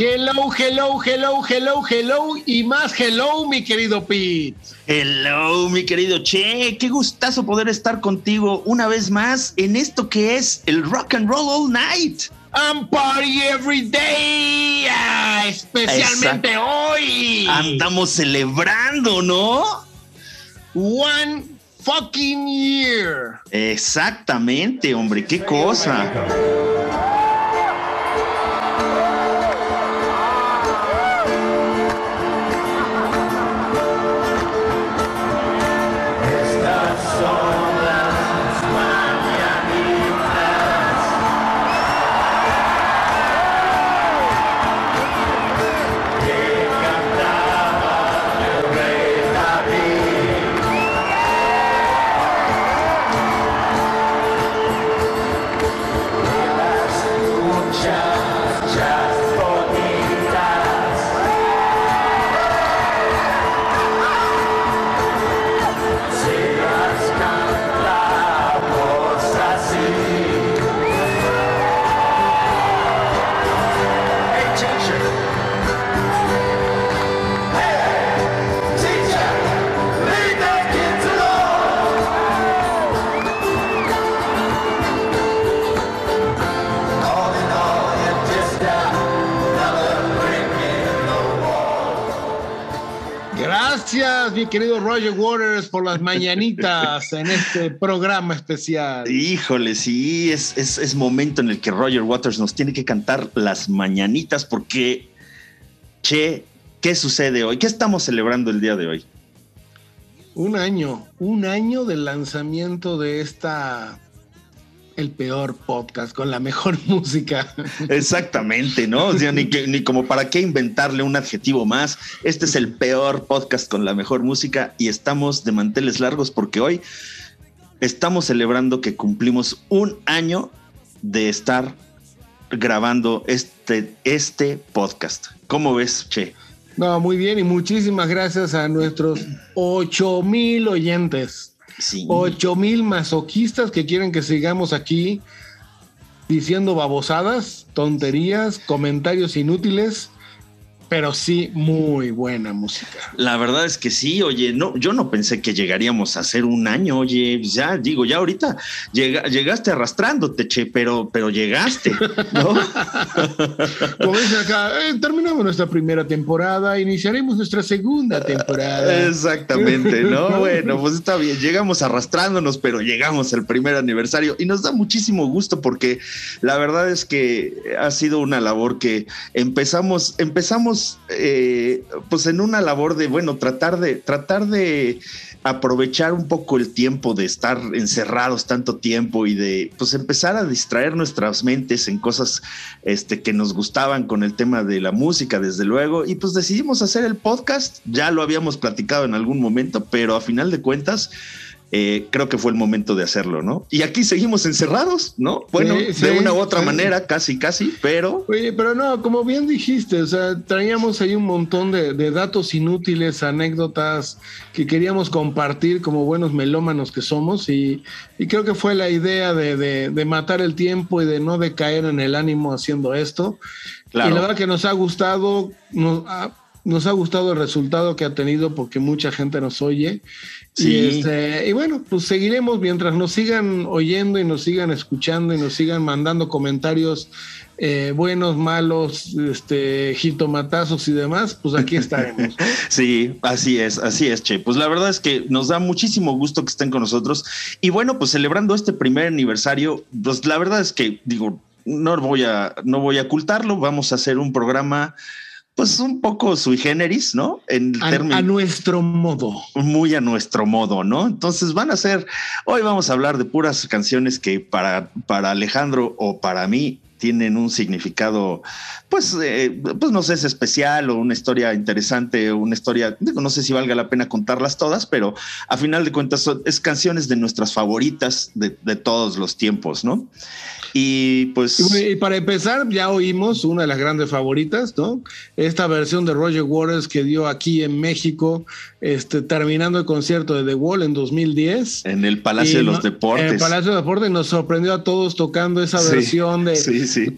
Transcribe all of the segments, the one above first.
Hello, hello, hello, hello, hello y más hello, mi querido Pete. Hello, mi querido Che, qué gustazo poder estar contigo una vez más en esto que es el Rock and Roll All Night. And party every day, ah, especialmente hoy. Andamos celebrando, ¿no? One fucking year. Exactamente, hombre, qué cosa. Mi querido Roger Waters, por las mañanitas en este programa especial. Híjole, sí, es, es, es, momento en el que Roger Waters nos tiene que cantar las mañanitas porque, che, ¿qué sucede hoy? ¿Qué estamos celebrando el día de hoy? Un año, un año del lanzamiento de esta el peor podcast con la mejor música. Exactamente, ¿no? O sea, ni, que, ni, como para qué inventarle un adjetivo más. Este es el peor podcast con la mejor música y estamos de manteles largos porque hoy estamos celebrando que cumplimos un año de estar grabando este, este podcast. ¿Cómo ves, Che? No, muy bien y muchísimas gracias a nuestros 8 mil oyentes. Sí. 8 mil masoquistas que quieren que sigamos aquí diciendo babosadas, tonterías, comentarios inútiles, pero sí muy buena música. La verdad es que sí, oye, no, yo no pensé que llegaríamos a hacer un año, oye, ya digo, ya ahorita llega, llegaste arrastrándote, che, pero, pero llegaste, ¿no? Como dice acá, eh, terminamos nuestra primera temporada, iniciaremos nuestra segunda temporada. Exactamente, ¿no? bueno, pues está bien, llegamos arrastrándonos, pero llegamos al primer aniversario y nos da muchísimo gusto porque la verdad es que ha sido una labor que empezamos, empezamos eh, pues en una labor de, bueno, tratar de, tratar de aprovechar un poco el tiempo de estar encerrados tanto tiempo y de pues empezar a distraer nuestras mentes en cosas este, que nos gustaban con el tema de la música, desde luego, y pues decidimos hacer el podcast, ya lo habíamos platicado en algún momento, pero a final de cuentas, eh, creo que fue el momento de hacerlo, ¿no? Y aquí seguimos encerrados, ¿no? Bueno, sí, sí, de una u otra sí. manera, casi, casi, pero... Oye, pero no, como bien dijiste, o sea, traíamos ahí un montón de, de datos inútiles, anécdotas que queríamos compartir como buenos melómanos que somos y, y creo que fue la idea de, de, de, matar el tiempo y de no decaer en el ánimo haciendo esto. Claro. Y la verdad que nos ha gustado, nos ha, nos ha gustado el resultado que ha tenido porque mucha gente nos oye. Sí. Y, este, y bueno, pues seguiremos mientras nos sigan oyendo y nos sigan escuchando y nos sigan mandando comentarios eh, buenos, malos, este, jitomatazos y demás, pues aquí estaremos. Sí, así es, así es, Che. Pues la verdad es que nos da muchísimo gusto que estén con nosotros. Y bueno, pues celebrando este primer aniversario, pues la verdad es que digo, no voy a, no voy a ocultarlo, vamos a hacer un programa pues un poco sui generis, ¿no? En a, a, nuestro modo. Muy a nuestro modo, ¿no? Entonces van a ser, hoy vamos a hablar de puras canciones que para, para Alejandro o para mí tienen un significado, pues, eh, pues no sé, es especial o una historia interesante, una historia, digo, no sé si valga la pena contarlas todas, pero a final de cuentas son, es canciones de nuestras favoritas de, de todos los tiempos, ¿no? Y pues. Y, para empezar, ya oímos una de las grandes favoritas, ¿no? Esta versión de Roger Waters que dio aquí en México, este, terminando el concierto de The Wall en 2010. En el Palacio de los no, Deportes. En el Palacio de Deportes nos sorprendió a todos tocando esa versión de. Sí, sí.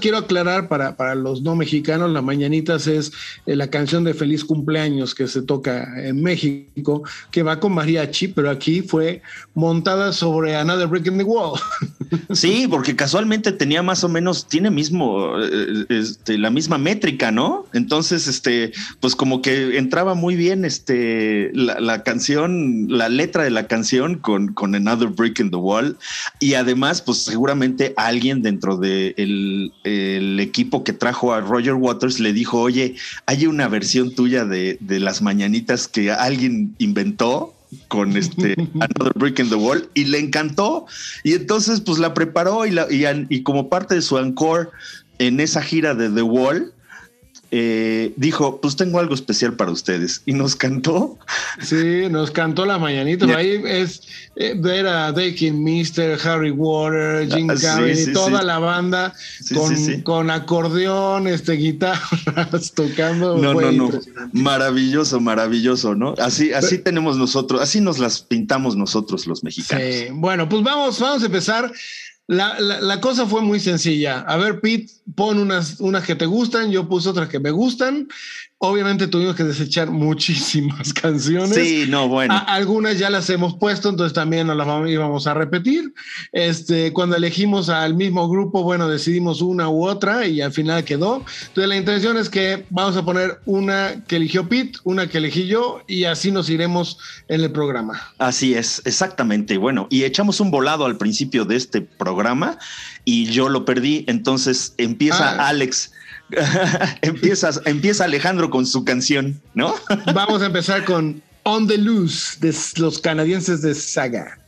Quiero aclarar para, para los no mexicanos, las mañanitas es eh, la canción de feliz cumpleaños que se toca en México, que va con mariachi, pero aquí fue montada sobre Another Brick in the Wall. Sí, porque casualmente tenía más o menos, tiene mismo eh, este, la misma métrica, ¿no? Entonces, este, pues como que entraba muy bien este, la, canción, la letra de la canción con, con Another Brick in the Wall. Y además, pues seguramente alguien dentro del de el equipo que trajo a Roger Waters le dijo, oye, hay una versión tuya de, de las mañanitas que alguien inventó con este Another Brick in the Wall y le encantó. Y entonces pues la preparó y, la, y, como parte de su encore en esa gira de The Wall eh, dijo, pues tengo algo especial para ustedes. Y nos cantó. Sí, nos cantó la mañanita. Ahí es eh, ver a Dake Mister, Harry Water, Jim ah, Carrey, toda la banda con, con, acordeón, este, guitarras tocando. No, no, no. Maravilloso, maravilloso, ¿no? Así, así tenemos nosotros, así nos las pintamos nosotros los mexicanos. Bueno, pues vamos, vamos a empezar. La, la, cosa fue muy sencilla. A ver, Pete, pon unas, unas que te gustan, yo puse otras que me gustan. Obviamente tuvimos que desechar muchísimas canciones. Sí, no, bueno. algunas ya las hemos puesto, entonces también nos las íbamos a repetir. Este, cuando elegimos al mismo grupo, bueno, decidimos una u otra y al final quedó. Entonces la intención es que vamos a poner una que eligió Pete, una que elegí yo y así nos iremos en el programa. Así es, exactamente. Bueno, y echamos un volado al principio de este programa y yo lo perdí, entonces empieza ah. Alex Empiezas, empieza Alejandro con su canción, ¿no? Vamos a empezar con On the Loose de los canadienses de Saga.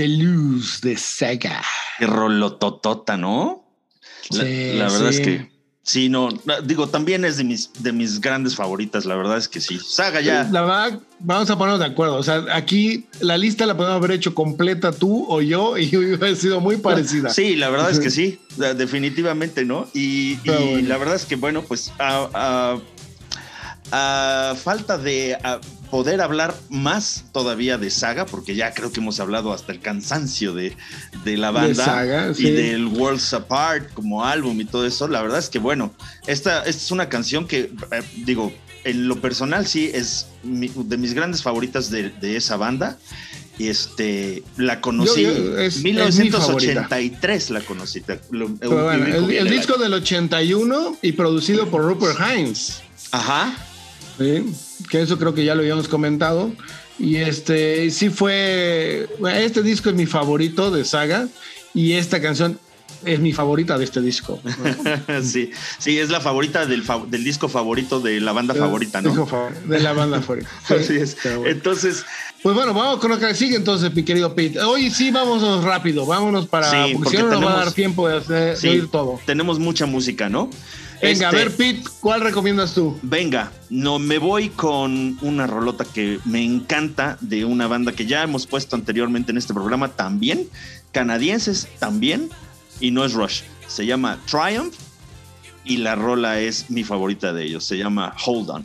The Loose de Saga. Qué rolototota, ¿no? La, Sí, la verdad sí. es que sí, no, digo, también es de mis, de mis grandes favoritas, la verdad es que sí. Saga ya. La verdad, vamos a ponernos de acuerdo. O sea, aquí la lista la podemos haber hecho completa tú o yo y hubiera sido muy parecida. Sí, la verdad es que sí, definitivamente, ¿no? Y, y Pero bueno. la verdad es que, bueno, pues a, a- a falta de a poder hablar más todavía de Saga, porque ya creo que hemos hablado hasta el cansancio de, de la banda Saga, y del Worlds Apart como álbum y todo eso. La verdad es que, bueno, esta, esta es una canción que, eh, digo, en lo personal sí es mi- de mis grandes favoritas de, de esa banda. Y este, la conocí es- mi 1983 la conocí. lo- bueno, ubico el, el disco del 81 y producido por Rupert Hines. Ajá. ¿sí? Que eso creo que ya lo habíamos comentado. Y este sí fue. Este disco es mi favorito de saga. Y esta canción es mi favorita de este disco. ¿no? sí, sí, es la favorita del, fa- del disco favorito de la banda favorita, Disco ¿no? favor- De la banda favorita. Sí, Así es. bueno. Entonces, Pues bueno, vamos con lo que sigue entonces, mi querido Pete. Hoy sí, vámonos rápido, vámonos para. Sí, porque, porque si no, no nos va a tenemos- dar tiempo de, hacer, de sí, oír todo. tenemos mucha música, ¿no? Venga, a Este, ver, Pete, ¿cuál recomiendas tú? Venga, no me voy con una rolota que me encanta de una banda que ya hemos puesto anteriormente en este programa también, canadienses también, y no es Rush. Se llama Triumph y la rola es mi favorita de ellos. Se llama Hold On.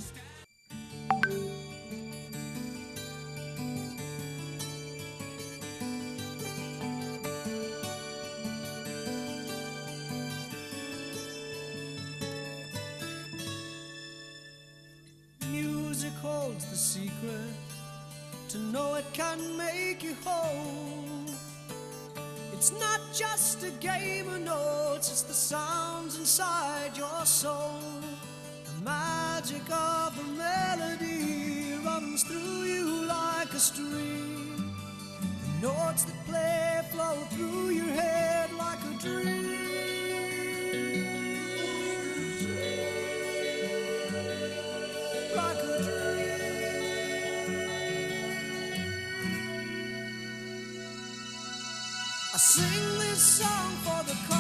It's the sounds inside your soul. The magic of the melody runs through you like a stream. The notes that play flow through your head like a dream. Like a I sing this song for the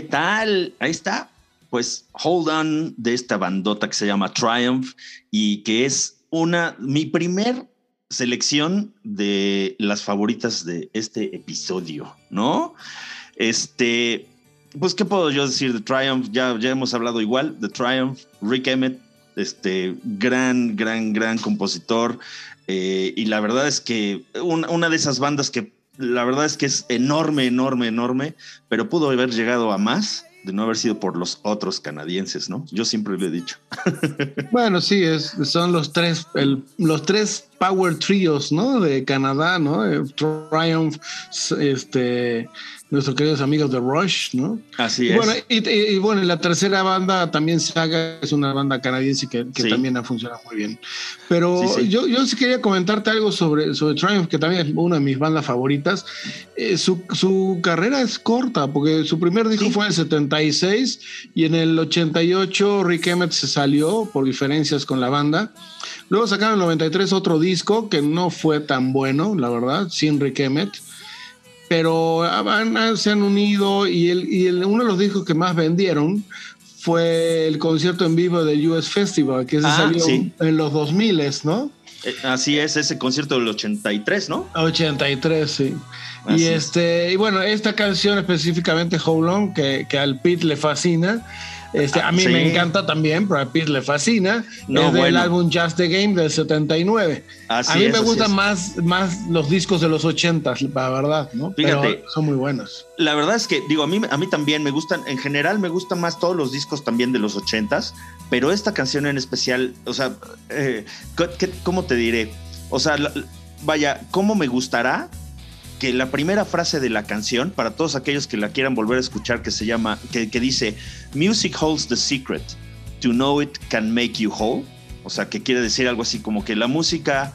¿Qué tal? Ahí está. Pues Hold On de esta bandota que se llama Triumph y que es una, mi primer selección de las favoritas de este episodio, ¿no? Este, pues, ¿qué puedo yo decir de Triumph? Ya, ya hemos hablado igual de Triumph, Rick Emmett, este gran, gran, gran compositor. Eh, y la verdad es que una de esas bandas que la verdad es que es enorme, enorme, enorme, pero pudo haber llegado a más de no haber sido por los otros canadienses, ¿no? Yo siempre lo he dicho. Bueno, sí, es, son los tres, los tres power trios, ¿no? De Canadá, ¿no? Eh, Triumph, este, nuestros queridos amigos de Rush, ¿no? Así es. Bueno, y, bueno, la tercera banda también Saga es una banda canadiense que, también ha funcionado muy bien. Pero Yo, yo sí quería comentarte algo sobre, sobre Triumph, que también es una de mis bandas favoritas. Eh, su, su, carrera es corta, porque su primer disco fue en el 76 y en el 88 Rick Emmett se salió por diferencias con la banda. Luego sacaron en el 93 otro disco que no fue tan bueno, la verdad, sin Rick Emmett pero se han unido y, el, y uno de los discos que más vendieron fue el concierto en vivo del US Festival, que se ah, salió en los 2000, ¿no? Eh, así es, ese concierto del 83, ¿no? 83, sí. y este, y bueno, esta canción específicamente, How Long, que, que al Pete le fascina, este, a mí me encanta también, pero a Pete le fascina. No, es del álbum Just the Game del 79. a mí me gustan más, más los discos de los 80, la verdad, ¿no? Fíjate, son muy buenos. La verdad es que, digo, a mí, a mí también me gustan, en general me gustan más todos los discos también de los 80s, pero esta canción en especial, o sea, eh, ¿cómo te diré? O sea, vaya, ¿cómo me gustará que la primera frase de la canción, para todos aquellos que la quieran volver a escuchar, que se llama, que, dice, Music holds the secret, to know it can make you whole. O sea, que quiere decir algo así como que la música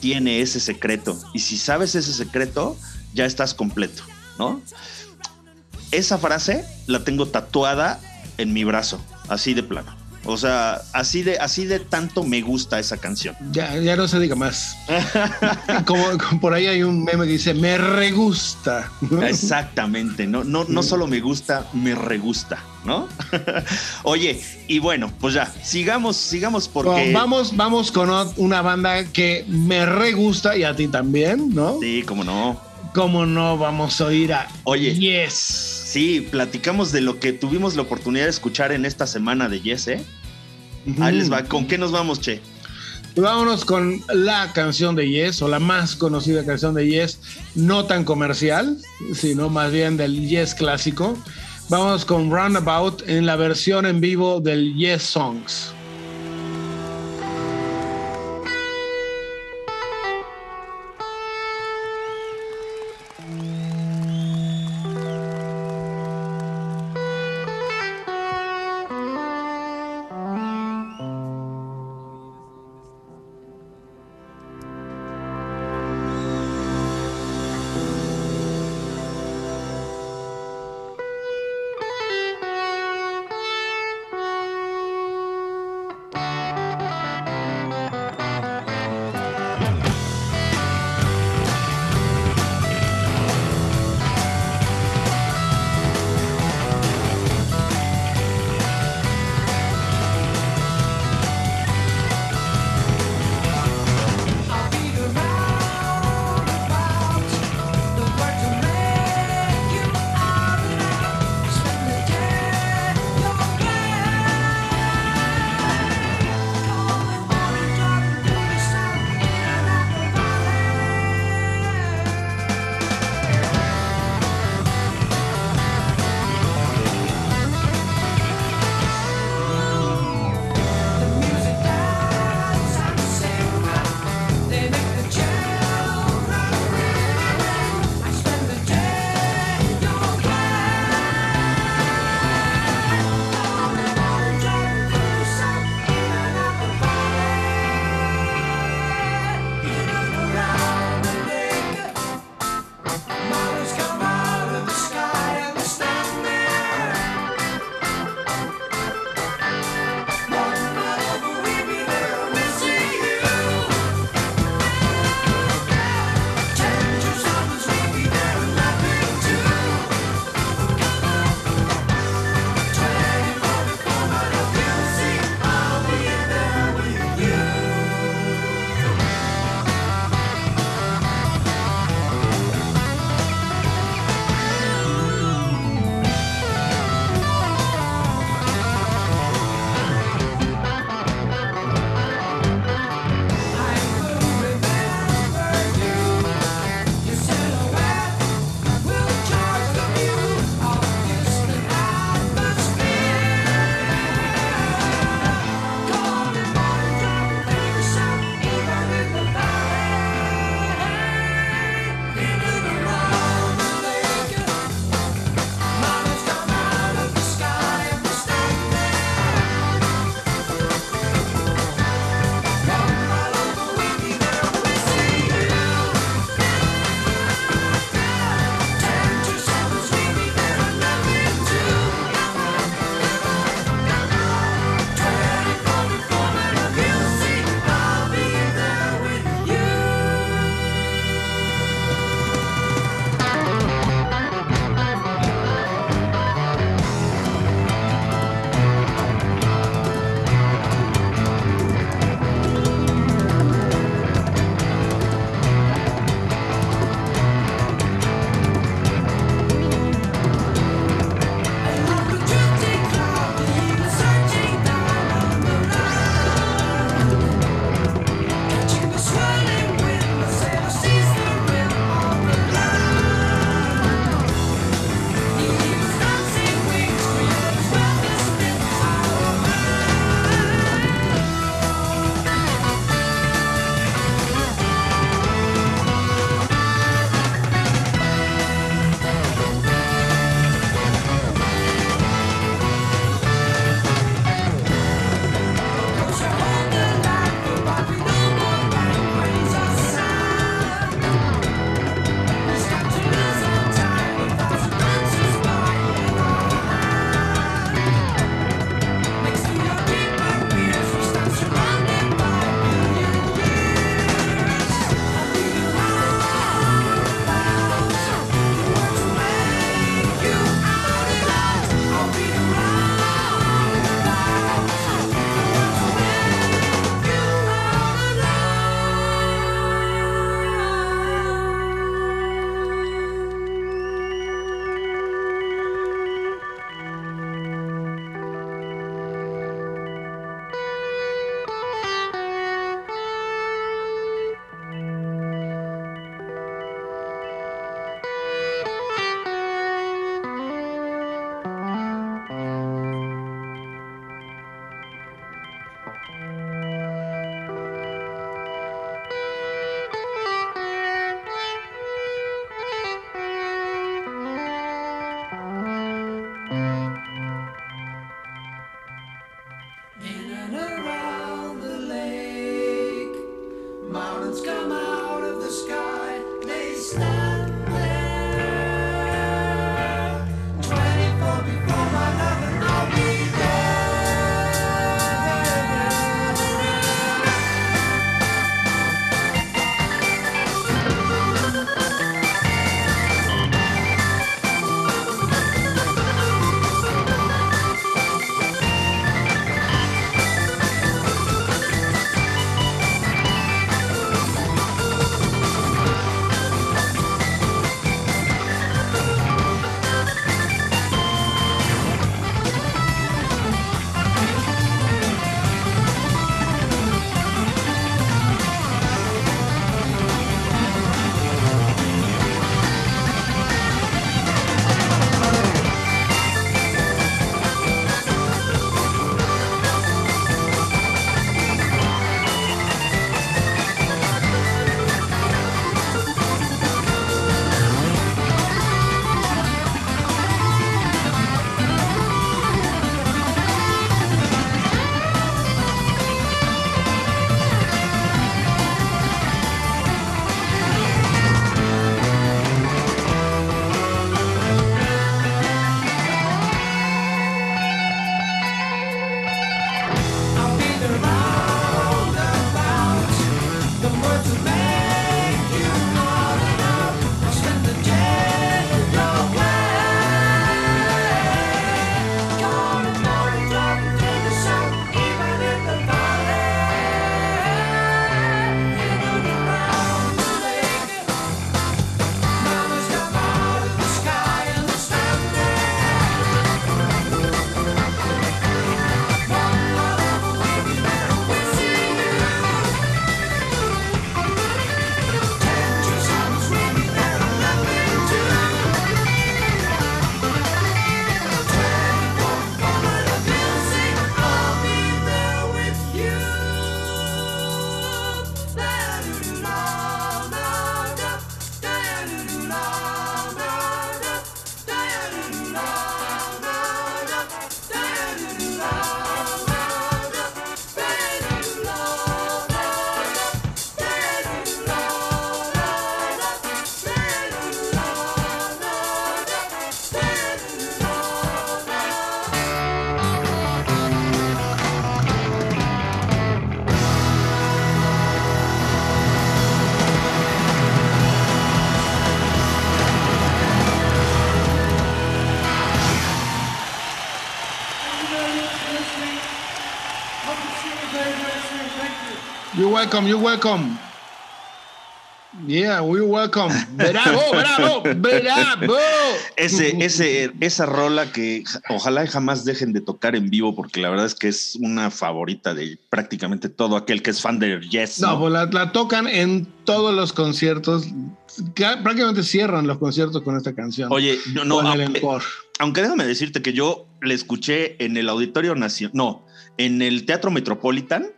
tiene ese secreto y si sabes ese secreto, ya estás completo, ¿no? Esa frase la tengo tatuada en mi brazo, así de plano. O sea, así de, así de tanto me gusta esa canción. Ya, ya no se diga más. como, por ahí hay un meme que dice, me regusta. Exactamente, no, no, no solo me gusta, me regusta, ¿no? Oye, y bueno, pues ya, sigamos, sigamos porque. vamos, vamos con una banda que me regusta y a ti también, ¿no? Sí, cómo no. ¿Cómo no vamos a oír a Oye, Yes? Sí, platicamos de lo que tuvimos la oportunidad de escuchar en esta semana de Yes, ¿eh? Ahí les va. ¿Con qué nos vamos, Che? Vámonos con la canción de Yes, o la más conocida canción de Yes, no tan comercial, sino más bien del Yes clásico. Vamos con Roundabout en la versión en vivo del Yes Songs. Welcome, you're welcome. Yeah, we're welcome. Bravo, bravo, bravo. Ese, ese, esa rola que ja- ojalá jamás dejen de tocar en vivo, porque la verdad es que es una favorita de prácticamente todo aquel que es fan de Yes. No, ¿no? pues la, la tocan en todos los conciertos. Prácticamente cierran los conciertos con esta canción. Oye, no, no, aunque, aunque déjame decirte que yo le escuché en el Auditorio Nacional, no, en el Teatro Metropolitan,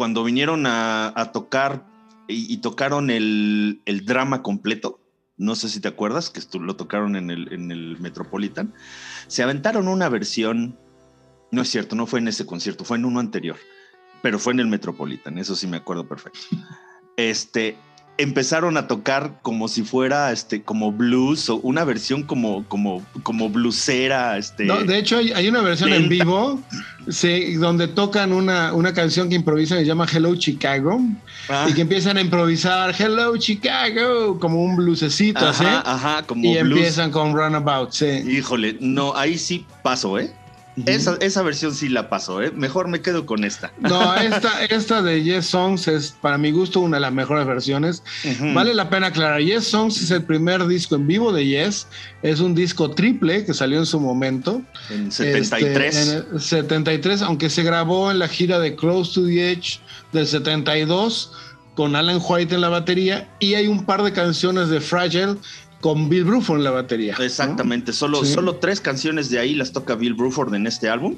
cuando vinieron a, a tocar y, tocaron el, drama completo. No sé si te acuerdas que lo tocaron en el, en el Metropolitan. Se aventaron una versión, no es cierto, no fue en ese concierto, fue en uno anterior, pero fue en el Metropolitan, eso sí me acuerdo perfecto. Este, empezaron a tocar como si fuera este como blues o una versión como como como bluesera este No, de hecho, hay, hay una versión en vivo sí, donde tocan una, una canción que improvisan y se llama Hello Chicago Ah, y que empiezan a improvisar Hello Chicago como un bluesecito así ajá, ajá, como y blues. empiezan con Runabout. Sí. Híjole, no, ahí sí paso, ¿eh? Esa, esa versión sí la paso, ¿eh? Mejor me quedo con esta. No, esta, esta de Yes Songs es para mi gusto una de las mejores versiones. Vale la pena aclarar, Yes Songs es el primer disco en vivo de Yes, es un disco triple que salió en su momento. En 73. Este, en el 73, aunque se grabó en la gira de Close to the Edge del 72 con Alan White en la batería y hay un par de canciones de Fragile con Bill Bruford en la batería. ¿no? Exactamente, solo, Sí. solo tres canciones de ahí las toca Bill Bruford en este álbum,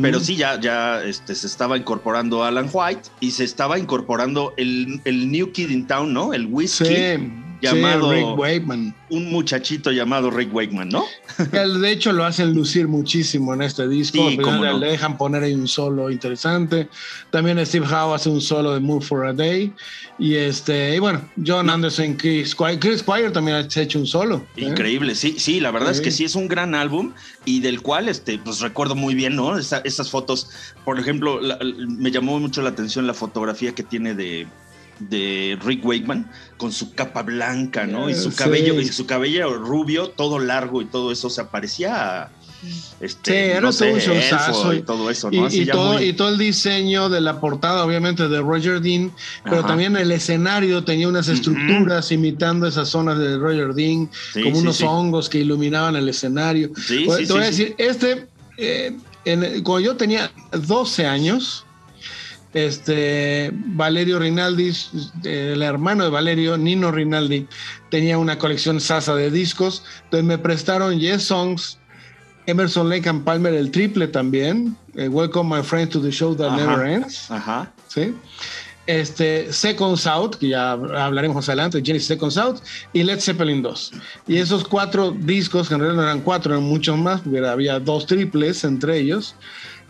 pero sí ya, ya este, se estaba incorporando Alan White y se estaba incorporando el, el New Kid in Town, ¿no? El Whiskey. Sí, llamado Rick Wakeman. un muchachito llamado Rick Wakeman, ¿no? de hecho lo hacen lucir muchísimo en este disco. Sí, cómo no. Le dejan poner ahí un solo interesante. También Steve Howe hace un solo de Move for a Day. Y este, y bueno, John Anderson, Chris Squire, Chris Squire también ha hecho un solo. ¿eh? Increíble, sí, sí, la verdad es que Sí. sí es un gran álbum y del cual, este, pues recuerdo muy bien, ¿no? Esa- esas fotos, por ejemplo, la- me llamó mucho la atención la fotografía que tiene de, de Rick Wakeman con su capa blanca, ¿no? Y su Sí. cabello, y su cabello rubio, todo largo y todo eso, o sea, parecía, este, Sí, era no todo sé, un showzazo y- todo eso, Y, ¿no? Así y todo, muy- y todo el diseño de la portada, obviamente, de Roger Dean, pero Ajá. también el escenario tenía unas estructuras imitando esas zonas de Roger Dean, Sí, como sí, unos hongos que iluminaban el escenario. Pues, te voy a decir, este, eh, en- cuando yo tenía 12 años, este, Valerio Rinaldi, eh, el hermano de Valerio, Nino Rinaldi, tenía una colección sasa de discos, entonces me prestaron Yes Songs, Emerson Lake and Palmer, el triple también, eh, Welcome My Friend to the Show That Ajá. Never Ends, Ajá. ¿sí? Este, Second South, que ya hablaremos más adelante, Genesis Second South, y Led Zeppelin 2. Y esos cuatro discos, que en realidad no eran cuatro, eran muchos más, porque había dos triples entre ellos.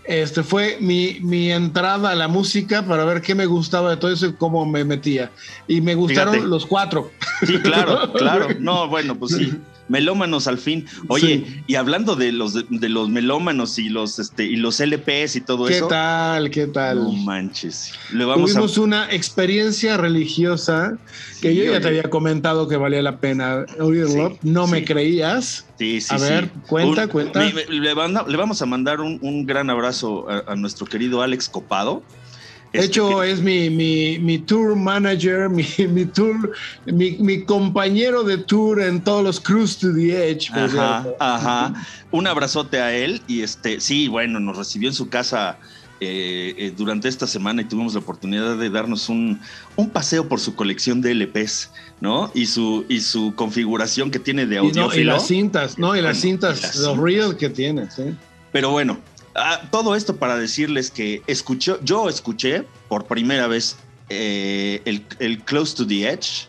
Este fue mi, mi entrada a la música para ver qué me gustaba de todo eso y cómo me metía. Y me gustaron Fíjate. los cuatro. Sí, claro, claro. No, bueno, pues sí. Melómanos al fin. Oye, Sí. y hablando de los de, de los melómanos y los este y los LPs y todo ¿Qué eso. tal? ¿Qué tal? No manches. Le vamos Tuvimos a una experiencia religiosa que Sí, yo ya oye. te había comentado que valía la pena oírlo. Sí, no me creías. Sí, sí, A ver, cuenta, Un- cuenta. le, le vamos a mandar un, un gran abrazo a, a nuestro querido Alex Copado. De hecho, es mi, mi, mi tour manager, mi, mi tour, mi, compañero de tour en todos los Cruise to the Edge. Ajá, ajá. Un abrazote a él y este, sí, bueno, nos recibió en su casa eh, eh, durante esta semana y tuvimos la oportunidad de darnos un, un paseo por su colección de LPs, ¿no? Y su, y su configuración que tiene de Y, no, y las cintas, ¿no? Y las cintas, y las los reels que tiene, ¿sí? Pero bueno, ah, todo esto para decirles que escuchó, yo escuché por primera vez eh, el, Close to the Edge.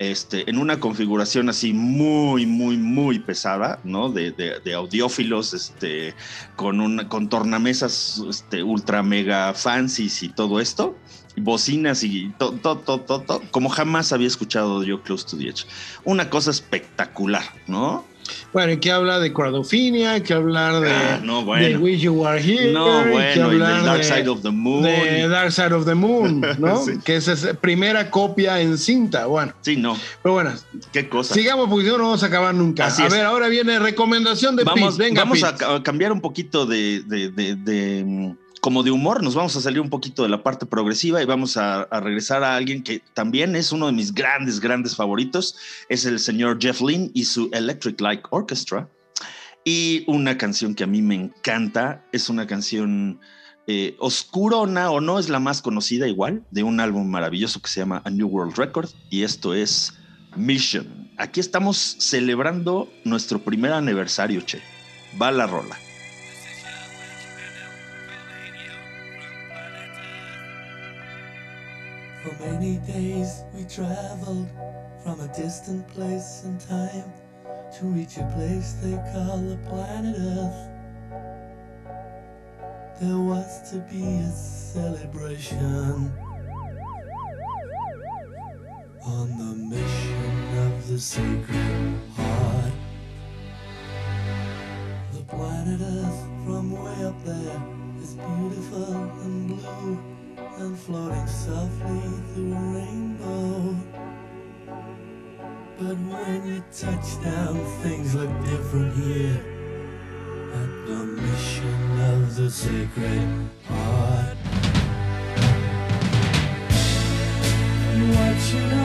Este, en una configuración así muy, muy, muy pesada, ¿no? De, de- de audiófilos, este, con, una, con tornamesas este, ultra mega fancies y todo esto, bocinas y todo, todo, todo, todo, como jamás había escuchado yo Close to the Edge. Una cosa espectacular, ¿no? Bueno, hay que hablar de Crowdophinia, hay que hablar de, Ah, no, de bueno. Wish You Were Here, No, hay que bueno, y hablar Dark de- Side of the Moon. de Dark Side of the Moon, ¿no? Sí. Que esa es primera copia en cinta. Bueno, Sí, no, pero bueno, qué cosa. sigamos porque no, vamos a acabar nunca. Así a es. ver, ahora viene recomendación de vamos Pete. Venga, vamos a, Pete. ca- a cambiar un poquito de, de- de- de, mm, como de humor, nos vamos a salir un poquito de la parte progresiva y vamos a, regresar a alguien que también es uno de mis grandes, grandes favoritos, es el señor Jeff Lynne y su Electric Light Orchestra. Y una canción que a mí me encanta, es una canción eh, oscurona o no es la más conocida igual, de un álbum maravilloso que se llama A New World Record y esto es Mission. Aquí estamos celebrando nuestro primer aniversario, che. Va la rola. Many days we traveled from a distant place and time to reach a place they call the planet Earth. There was to be a celebration on the mission of the sacred heart. The planet Earth from way up there is beautiful and floating softly through a rainbow. But when you touch down, things look different here. At the mission of the sacred heart. Watching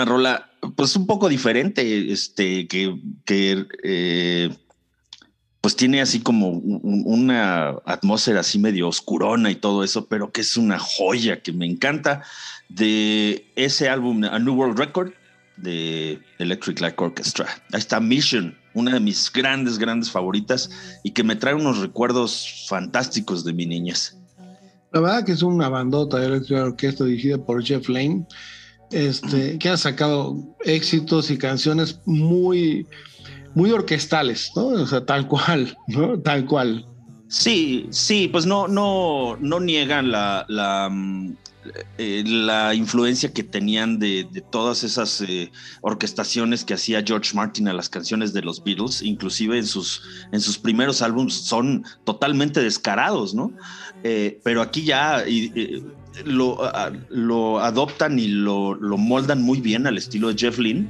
Una rola, pues un poco diferente, este, que, que eh, pues tiene así como un- una atmósfera así medio oscurona y todo eso, pero que es una joya que me encanta de ese álbum, A New World Record, de Electric Light Orchestra. Ahí está Mission, una de mis grandes, grandes favoritas y que me trae unos recuerdos fantásticos de mi niñez. La verdad que es una bandota de Electric Orquesta dirigida por Jeff Lane, este, que ha sacado éxitos y canciones muy, muy orquestales, ¿no? O sea, tal cual, ¿no? Tal cual. Sí, sí, pues no, no, no niegan la, la, mm, eh, la influencia que tenían de, de todas esas eh, orquestaciones que hacía George Martin a las canciones de los Beatles, inclusive en sus, en sus primeros álbumes son totalmente descarados, ¿no? Eh, pero aquí ya lo, lo adoptan y lo, lo moldan muy bien al estilo de Jeff Lynne,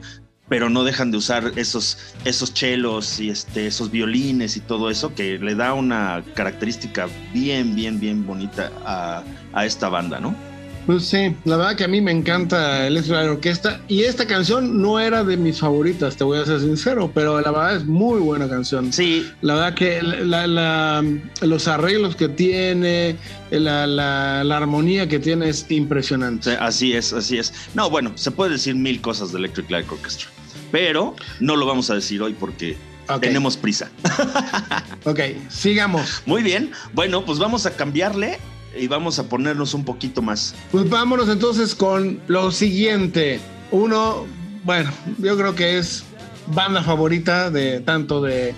pero no dejan de usar esos, esos chelos y este, esos violines y todo eso que le da una característica bien, bien, bien bonita a, a esta banda, ¿no? Pues sí, la verdad que a mí me encanta Electric Light Orquesta y esta canción no era de mis favoritas, te voy a ser sincero, pero la verdad es muy buena canción. Sí, La verdad que la- la- los arreglos que tiene, la, la- la armonía que tiene es impresionante. Sí, Así es, así es. No, bueno, se puede decir mil cosas de Electric Light Orchestra, pero no lo vamos a decir hoy porque tenemos prisa. Ok, sigamos. Muy bien, bueno, pues vamos a cambiarle y vamos a ponernos un poquito más. Pues vámonos entonces con lo siguiente. Uno, bueno, yo creo que es banda favorita de tanto de,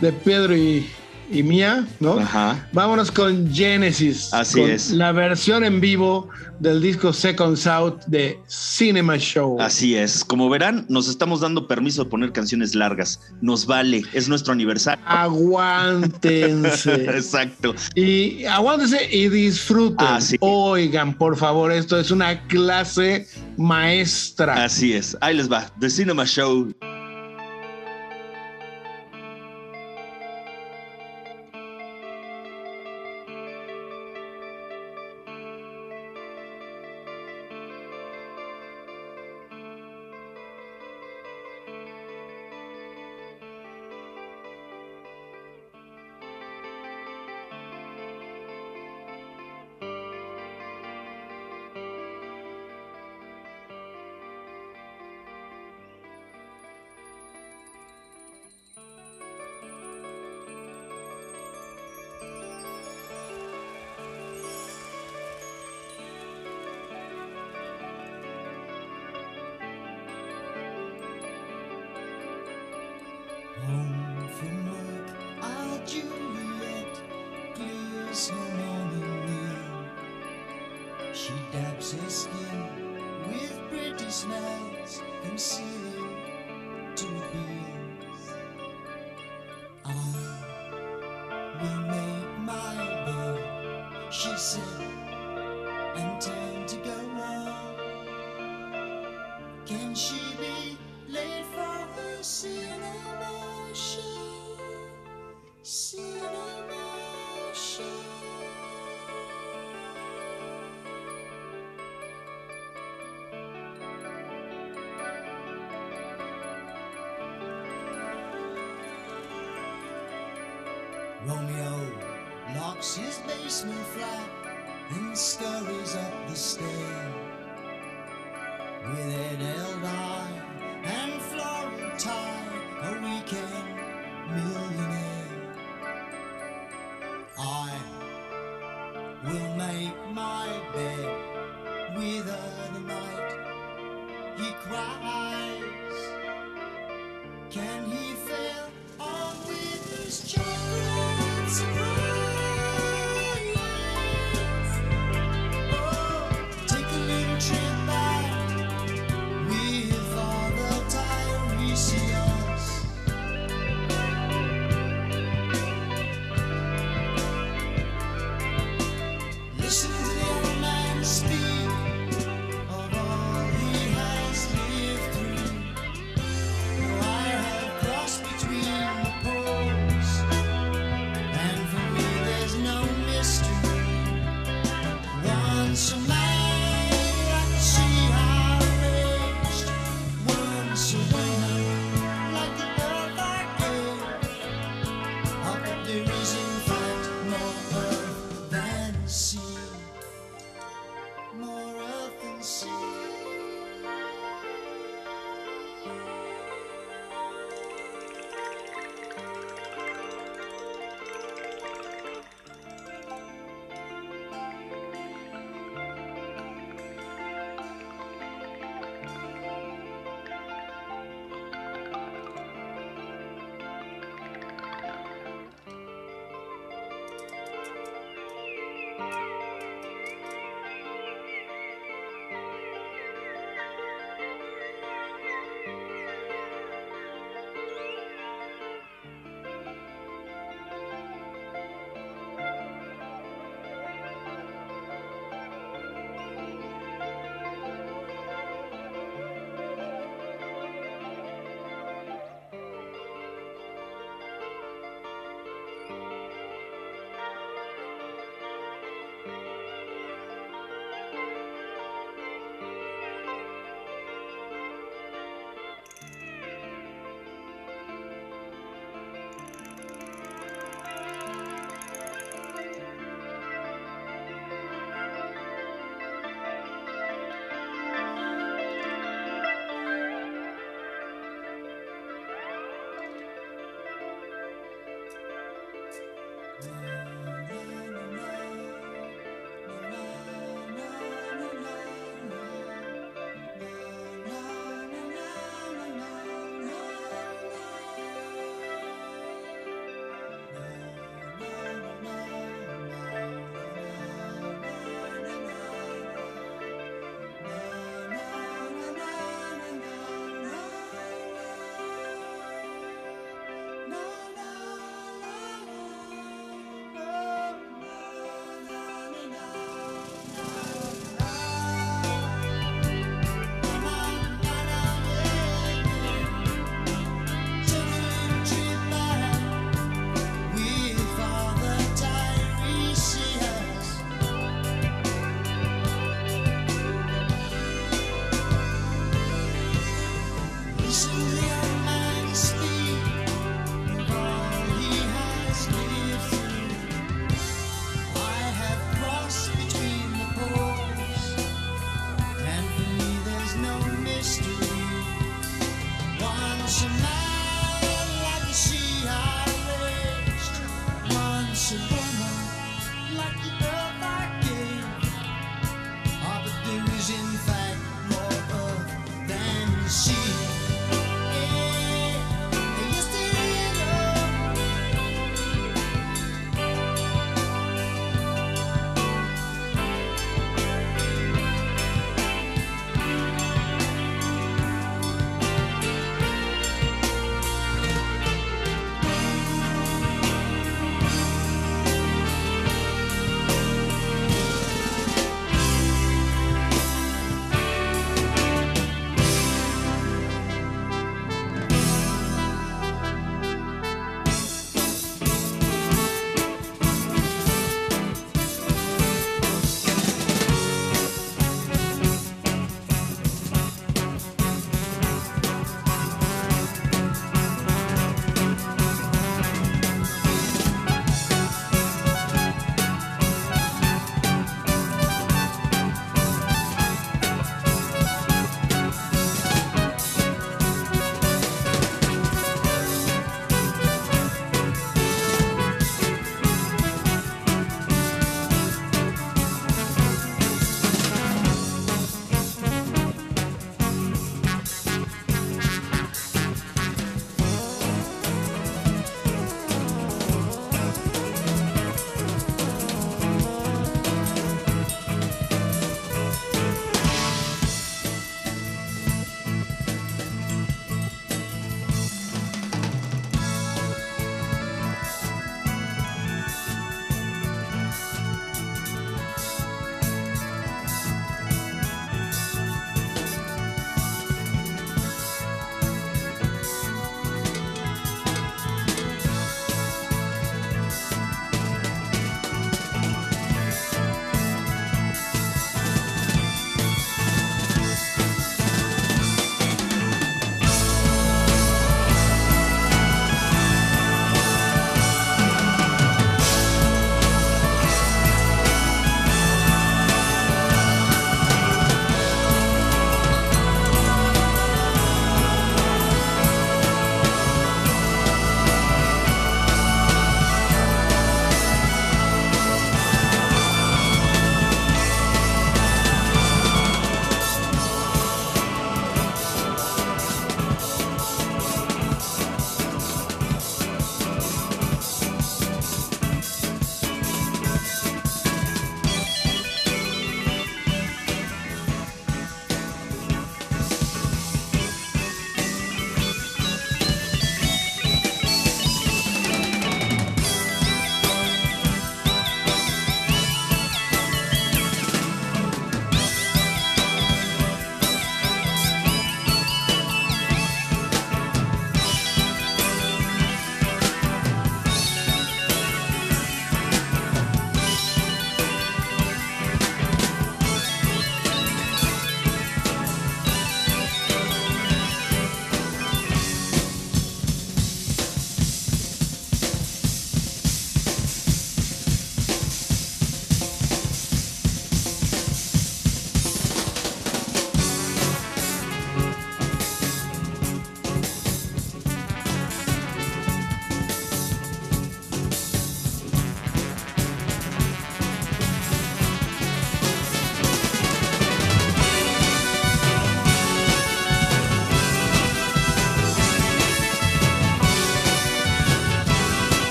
de Pedro y, y mía, ¿no? Ajá. Vámonos con Genesis. Así con es. La versión en vivo del disco Second South de Cinema Show. Así es. Como verán, nos estamos dando permiso de poner canciones largas. Nos vale, es nuestro aniversario. Aguántense. Exacto. y aguántense y disfruten. Ah, sí. Oigan, por favor, esto es una clase maestra. Así es. Ahí les va. The Cinema Show.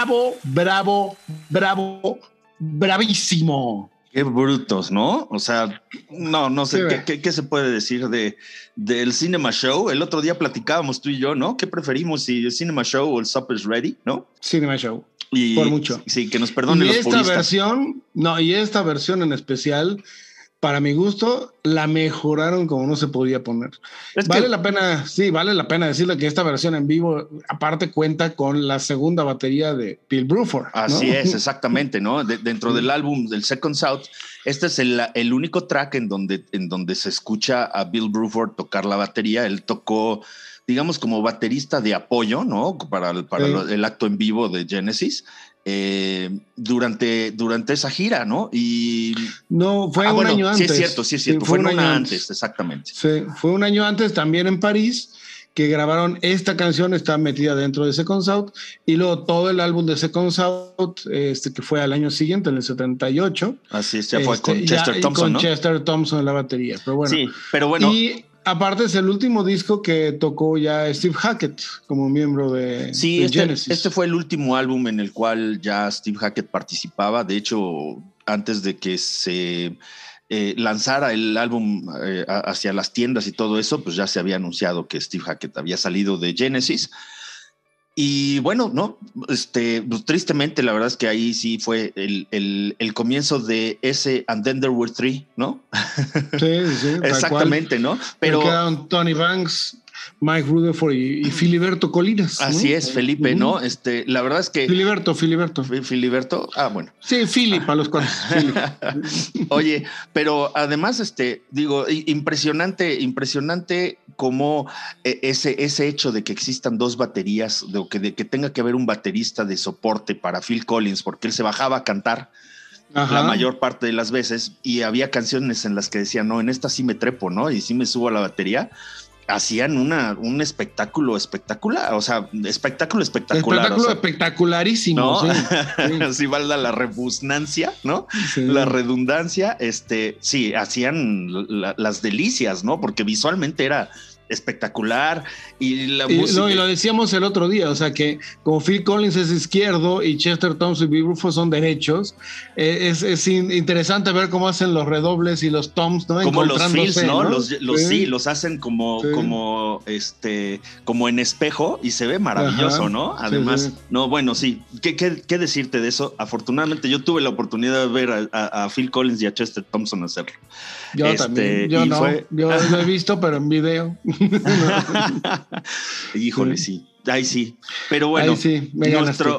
Bravo, bravo, bravo, bravísimo. Qué brutos, ¿no? O sea, no, no sé ¿qué, se puede decir de del Cinema Show. El otro día platicábamos tú y yo, ¿no? ¿Qué preferimos, si el Cinema Show o el Supper's Ready, ¿no? Cinema Show. Y, por mucho. Sí, que nos perdonen y los esta versión, no, y esta versión en especial para mi gusto, la mejoraron como no se podía poner. vale la pena, sí, vale la pena decirle que esta versión en vivo, aparte, cuenta con la segunda batería de Bill Bruford. Así es, exactamente, ¿no? dentro del álbum del Second South, este es el, el, único track en donde, en donde se escucha a Bill Bruford tocar la batería. Él tocó digamos, como baterista de apoyo, ¿no? Para el acto en vivo de Genesis. Eh, durante, durante esa gira, ¿no? Y no, fue ah, un año antes. Sí, es cierto, sí es cierto. fue, un año antes, exactamente. Sí, fue un año antes también en París que grabaron esta canción, está metida dentro de Second South, y luego todo el álbum de Second South, este, que fue al año siguiente, en el 78. Así es, ya fue con este, Chester Thompson. Con Chester Thompson en la batería, pero bueno. Sí, pero bueno. Y Aparte es el último disco que tocó ya Steve Hackett como miembro de, sí, este, Genesis. Este fue el último álbum en el cual ya Steve Hackett participaba. De hecho, antes de que se eh, lanzara el álbum eh, hacia las tiendas y todo eso, pues ya se había anunciado que Steve Hackett había salido de Genesis. Y bueno, no, este, pues, tristemente, la verdad es que ahí sí fue el, el, comienzo de ese And Then There Were Three, ¿no? Sí, sí. Exactamente, ¿no? Pero. Quedaron Tony Banks, Mike Rutherford y, Filiberto Colinas. Así es, Felipe, ¿no? Este, la verdad es que. Filiberto, Filiberto. Filiberto, ah, bueno. Sí, Filip a los cuantos. Oye, pero además, este, digo, impresionante, impresionante como eh, ese, ese hecho de que existan dos baterías, de que, de que tenga que haber un baterista de soporte para Phil Collins, porque él se bajaba a cantar. la mayor parte de las veces y había canciones en las que decía, no, en esta sí me trepo, ¿no? Y sí me subo a la batería hacían una, un espectáculo espectacular, o sea, espectáculo espectacular. Espectáculo espectacularísimo. ¿no? Sí, valga la rebusnancia, ¿no? La redundancia, este, sí, hacían las delicias, ¿no? Porque visualmente era espectacular y la música. No, y lo decíamos el otro día, o sea que como Phil Collins es izquierdo y Chester Thompson y Rufo son derechos, eh, es, es, interesante ver cómo hacen los redobles y los toms, ¿no? Como los Phils, ¿no? Los, sí. los hacen como, como, este, como en espejo y se ve maravilloso, ¿no? Además, no, bueno, sí, ¿Qué, ¿Qué, decirte de eso? Afortunadamente yo tuve la oportunidad de ver a, Phil Collins y a Chester Thompson hacerlo. Yo este, también, yo no, yo lo he visto, pero en video. Híjole, sí. Ahí sí. Pero bueno,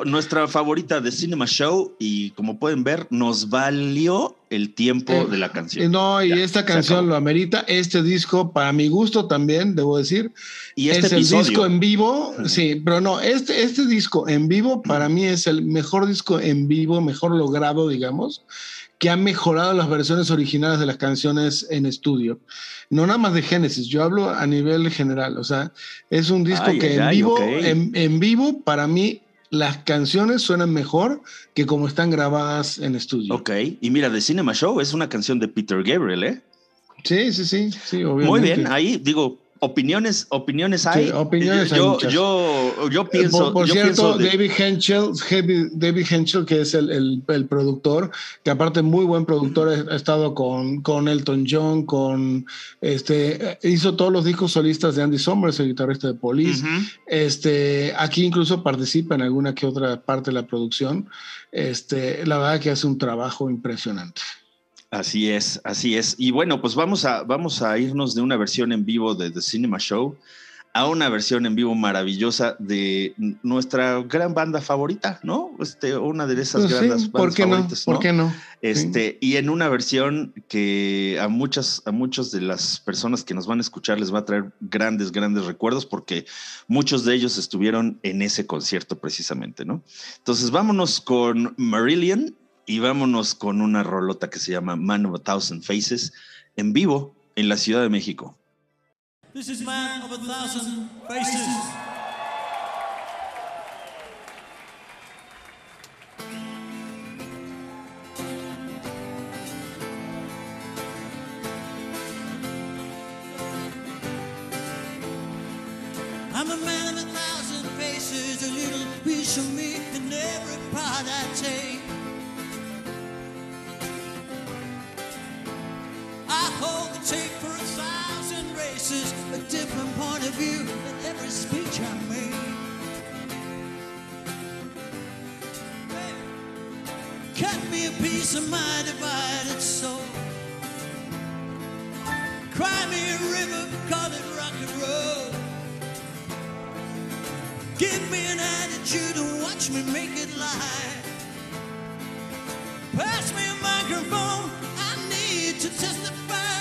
nuestra favorita de Cinema Show, y como pueden ver, nos valió el tiempo eh, de la canción. No, y esta canción lo amerita. Este disco, para mi gusto también, debo decir. Y este es el disco en vivo. Sí, pero no, este, este disco en vivo para mí es el mejor disco en vivo, mejor logrado, digamos que ha mejorado las versiones originales de las canciones en estudio. No nada más de Genesis, yo hablo a nivel general. O sea, es un disco que en, vivo, en, vivo, para mí, las canciones suenan mejor que como están grabadas en estudio. Ok, y mira, The Cinema Show es una canción de Peter Gabriel, ¿eh? Sí, sí, sí, sí, obviamente. Muy bien, ahí digo, opiniones, opiniones hay. Sí, opiniones yo, hay yo, yo, pienso. Por, cierto, David Henschel, David Henschel, que es el, el, productor, que aparte muy buen productor, ha estado con, con Elton John, con este, hizo todos los discos solistas de Andy Summers, el guitarrista de Police. Este, aquí incluso participa en alguna que otra parte de la producción. Este, la verdad que hace un trabajo impresionante. Así es, así es. Y bueno, pues vamos a, vamos a irnos de una versión en vivo de The Cinema Show a una versión en vivo maravillosa de nuestra gran banda favorita, ¿no? Este, una de esas pues grandes bandas favoritas. No? ¿Por qué no? Este, y en una versión que a muchas, a muchas de las personas que nos van a escuchar les va a traer grandes, grandes recuerdos, porque muchos de ellos estuvieron en ese concierto precisamente, ¿no? Entonces vámonos con Marillion y vámonos con una rolota que se llama Man of a Thousand Faces en vivo en la Ciudad de México. This is Man of a Thousand Faces. I'm a man of a thousand faces. a little piece of me in every part I take. Tape for a thousand races, a different point of view in every speech I make. Hey, Cut me a piece of my divided soul. Cry me a river, call it rock and roll. Give me an attitude and watch me make it live. Pass me a microphone, I need to testify.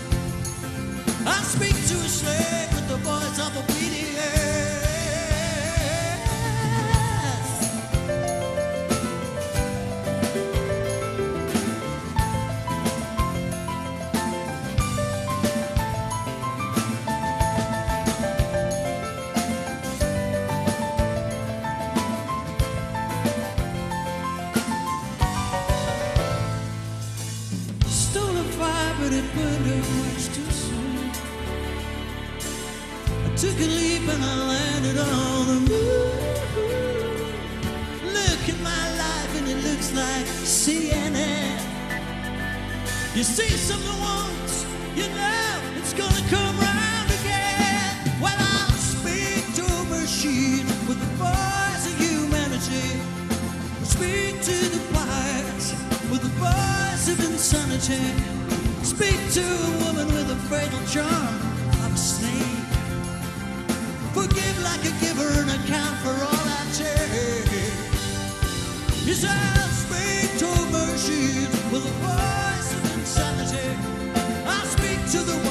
I speak to a slave with the voice of obedience. CNN. You see something once, you know it's gonna come round again. Well, I'll speak to a machine with the voice of humanity. Speak to the wise with the voice of insanity. Speak to a woman with a fatal charm of a snake. Forgive like a giver and account for all I take. Yes, I'll speak machine with a voice of insanity. I speak to the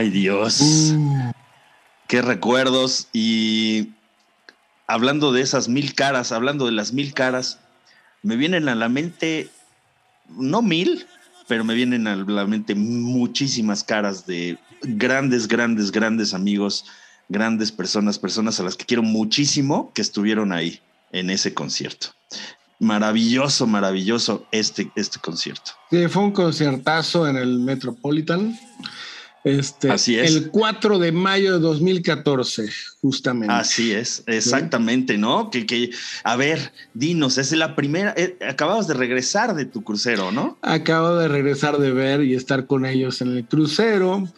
Ay, Dios. Qué recuerdos. Y hablando de esas mil caras, hablando de las mil caras, me vienen a la mente, no mil, pero me vienen a la mente muchísimas caras de grandes, grandes, grandes amigos, grandes personas, personas a las que quiero muchísimo que estuvieron ahí en ese concierto. Maravilloso, maravilloso este, este concierto. Sí, fue un conciertazo en el Metropolitan. Este, Así es. El 4 de mayo de 2014, justamente. Así es, exactamente, ¿no? Que, que, a ver, dinos, es la primera, eh, acababas de regresar de tu crucero, ¿no? Acabo de regresar de ver y estar con ellos en el crucero.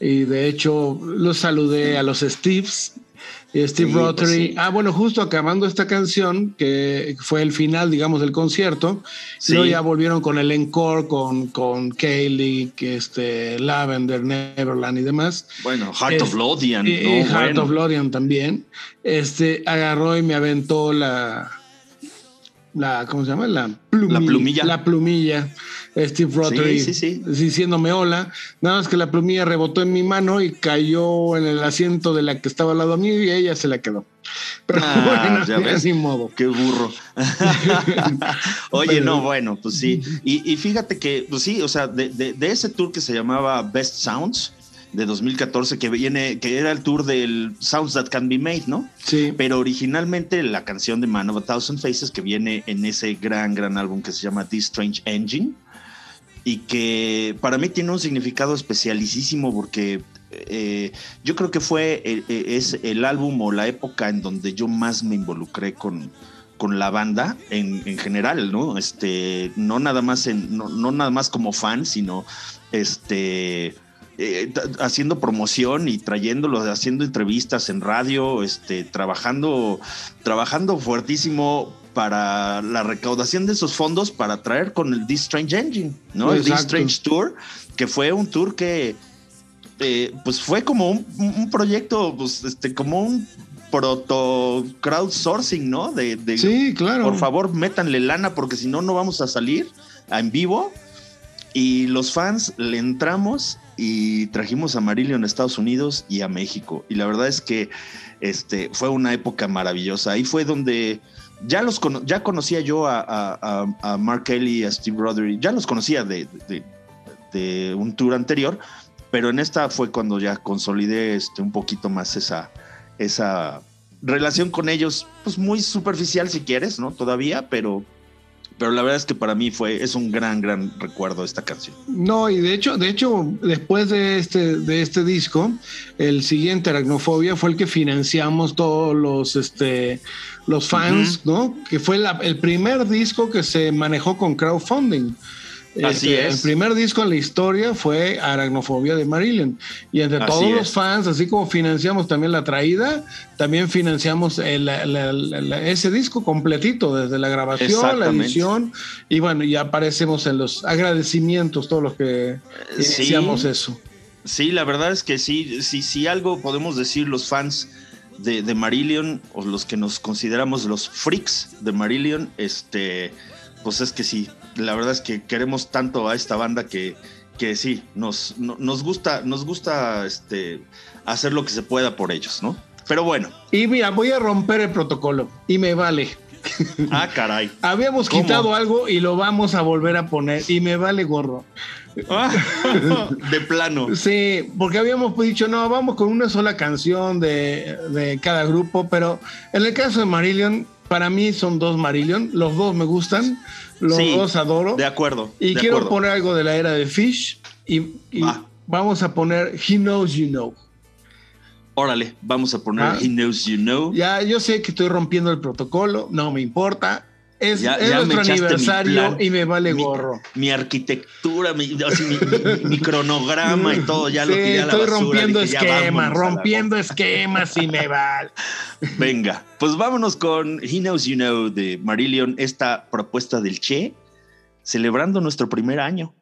Y de hecho, los saludé a los Steves, Steve Sí, Rotary. pues sí. Ah, bueno, justo acabando esta canción, que fue el final, digamos, del concierto. Sí. Luego ya volvieron con el encore, con, con Kaylee, que este, Lavender, Neverland y demás. Bueno, Heart Es- of Lothian, Y, Heart Bueno. of Lothian también. Este agarró y me aventó la. La, ¿cómo se llama? La plumilla. La plumilla. La plumilla. Steve Rotary Sí, sí, sí. diciéndome hola. Nada más que la plumilla rebotó en mi mano y cayó en el asiento de la que estaba al lado mío y ella se la quedó. Pero Ah, bueno, ya ves. modo. Qué burro. Oye, Pero- no, bueno, pues sí. Y, y fíjate que, pues sí, o sea, de, de- de ese tour que se llamaba Best Sounds de 2014, que viene, que era el tour del Sounds That Can Be Made, ¿no? Sí. Pero originalmente la canción de Man of a Thousand Faces que viene en ese gran, gran álbum que se llama This Strange Engine y que para mí tiene un significado especialísimo porque eh, yo creo que fue el- eh, es el álbum o la época en donde yo más me involucré con, con la banda en, en general, ¿no? Este, no nada más no, no nada más como fan, sino este eh, haciendo promoción y trayéndolo, haciendo entrevistas en radio, este, trabajando, trabajando fuertísimo para la recaudación de esos fondos para traer con el This Strange Engine, ¿no? El This. Strange Tour, que fue un tour que eh, pues fue como un, un proyecto, pues, este, como un proto crowdsourcing, ¿no? De, de Sí, claro. por favor, métanle lana porque si no, no vamos a salir en vivo. Y los fans le entramos y trajimos a Marillion a Estados Unidos y a México. Y la verdad es que este, fue una época maravillosa. Ahí fue donde ya los cono- ya conocía yo a, Mark Kelly a Steve Roderick. Ya los conocía de, de- de un tour anterior, pero en esta fue cuando ya consolidé este, un poquito más esa, esa relación con ellos, pues muy superficial si quieres, ¿no? Todavía, pero, pero la verdad es que para mí fue, es un gran, gran recuerdo esta canción. No, y de hecho, de hecho, después de este, de este disco, el siguiente Aracnofobia fue el que financiamos todos los, este, los fans, ¿no? Que fue la- el primer disco que se manejó con crowdfunding. Así Este, es. El primer disco en la historia fue Aracnofobia de Marilyn. Y entre Así todos es. los fans, así como financiamos también la traída, también financiamos el- ese disco completito, desde la grabación, la edición. Y bueno, ya aparecemos en los agradecimientos, todos los que sí. iniciamos eso. Sí, la verdad es que sí, sí, sí algo podemos decir los fans de, de Marillion o los que nos consideramos los freaks de Marillion, este, pues es que sí, la verdad es que queremos tanto a esta banda que, que sí, nos, no- nos gusta, nos gusta este, hacer lo que se pueda por ellos, ¿no? Pero bueno, Y mira, voy a romper el protocolo y me vale. ah, caray. Habíamos ¿Cómo? quitado algo y lo vamos a volver a poner y me vale gorro. de plano. Sí, porque habíamos dicho, no, vamos con una sola canción de, de cada grupo, pero en el caso de Marillion, para mí son dos Marillion, los dos me gustan, los Sí, dos adoro. De acuerdo. y de quiero acuerdo. poner algo de la era de Fish y, y Va. vamos a poner He Knows You Know. Órale, vamos a poner Ah. He Knows You Know. Ya, yo sé que estoy rompiendo el protocolo, no me importa. Es, Ya- es ya me nuestro aniversario plan. y me vale Mi- gorro. mi arquitectura, mi, cronograma y todo, ya lo tiré a la estoy basura, rompiendo esquemas, rompiendo esquemas y me vale. Venga, pues vámonos con He Knows You Know de Marillion, esta propuesta del Che, celebrando nuestro primer año.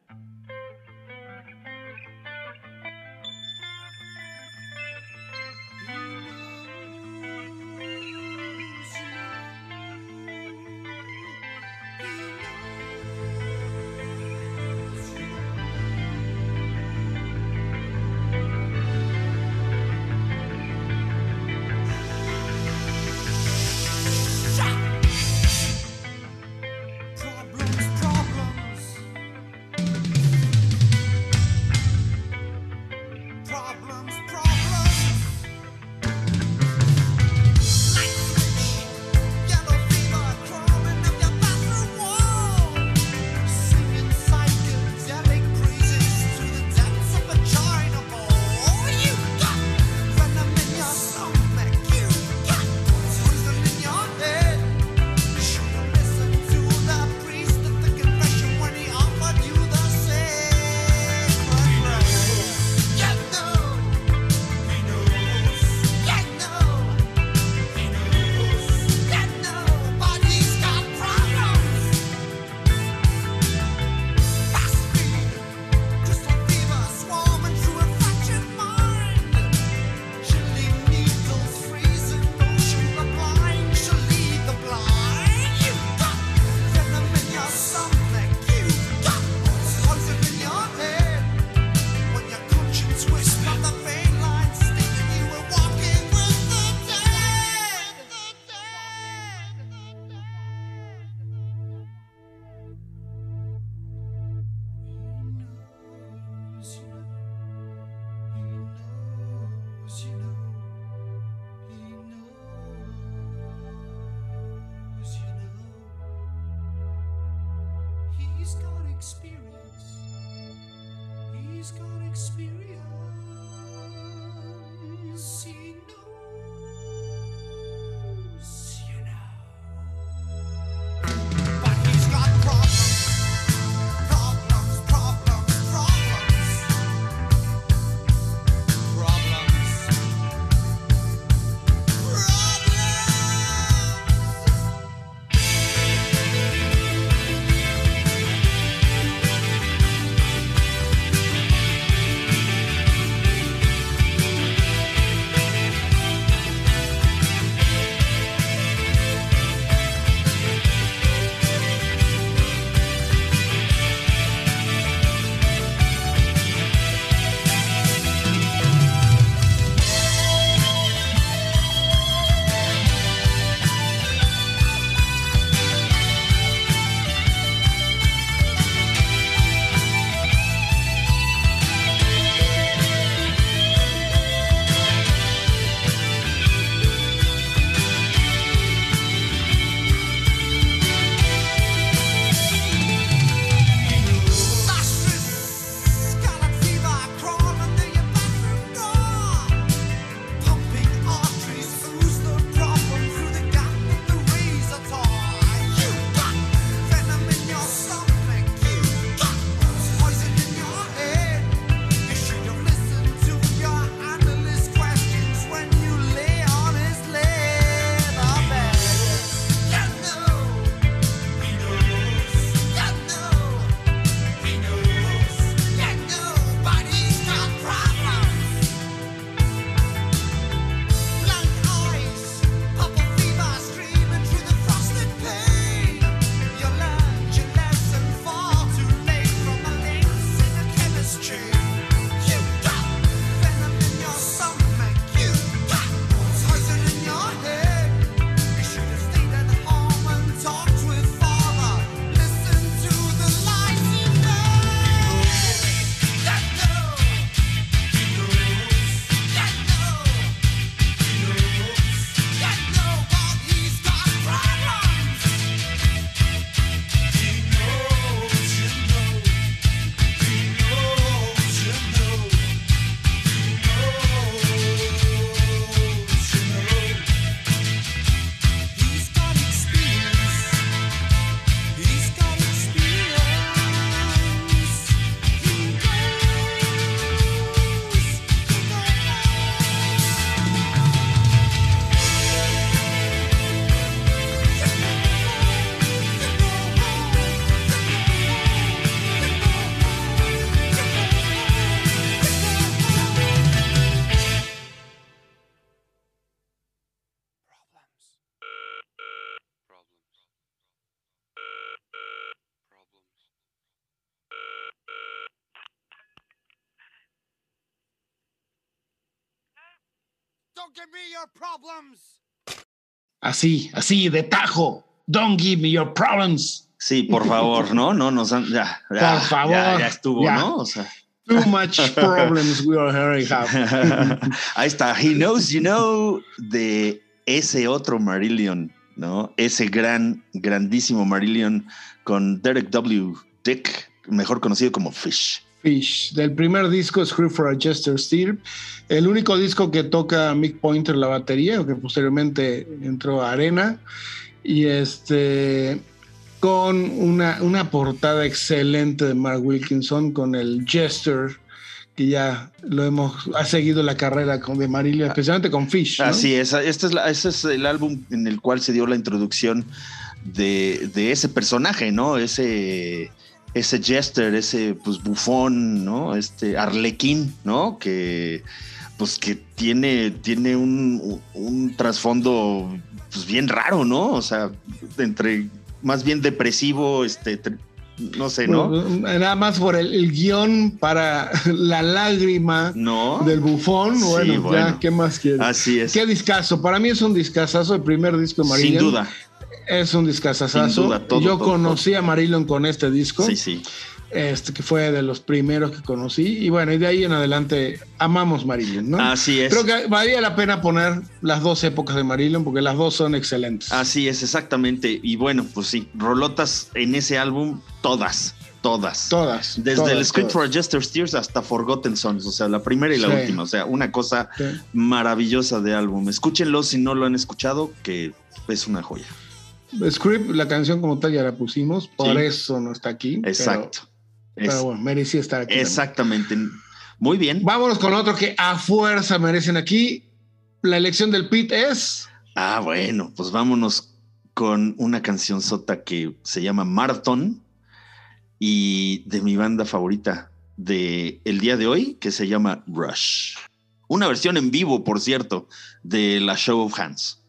Así, así, de tajo. Don't give me your problems. Sí, por favor, no, no, nos han, ya, ya, Por favor, ya, ya estuvo, ya. ¿no? O sea, Too much problems we already have. ahí está, He Knows You Know de ese otro Marillion, ¿no? Ese gran, grandísimo Marillion con Derek W. Dick, mejor conocido como Fish. Fish, del primer disco Screw for a Jester Steel, el único disco que toca Mick Pointer la batería, que posteriormente entró a Arena, y este con una, una portada excelente de Mark Wilkinson con el Jester, que ya lo hemos, ha seguido la carrera con, de Marillion, especialmente con Fish. ¿no? Así es, este es, la- ese es el álbum en el cual se dio la introducción de, de ese personaje, ¿no? Ese, ese jester, ese pues bufón, ¿no? Este arlequín, ¿no? Que pues que tiene, tiene un, un trasfondo pues bien raro, ¿no? O sea, entre más bien depresivo, este, no sé, ¿no? Bueno, Nada más por el, el guion para la lágrima No. del bufón. Sí, bueno, ya, bueno. ¿qué más quieres? Así es. Qué discazo. Para mí es un discazazo, el primer disco de Sin Marillion. duda. Es un discazazazo. Yo conocí a Marilyn con este disco. Sí, sí. Este, que fue de los primeros que conocí. Y bueno, y de ahí en adelante amamos Marilyn, ¿no? Así es. Creo que valía la pena poner las dos épocas de Marilyn porque las dos son excelentes. Así es, exactamente. Y bueno, pues sí, rolotas en ese álbum, todas. Todas. Todas. Desde el Script for Jester's Tears hasta Forgotten Sons, o sea, la primera y la última. O sea, una cosa maravillosa de álbum. Escúchenlo si no lo han escuchado, que es una joya. Script, la canción como tal ya la pusimos, por eso no está aquí. Exacto. Pero, bueno, merecía estar aquí. Exactamente. Muy bien. Vámonos con otro que a fuerza merecen aquí. La elección del Pit es. Ah, bueno, pues vámonos con una canción sota que se llama Marathon y de mi banda favorita de el día de hoy, que se llama Rush. Una versión en vivo, por cierto, de la Show of Hands.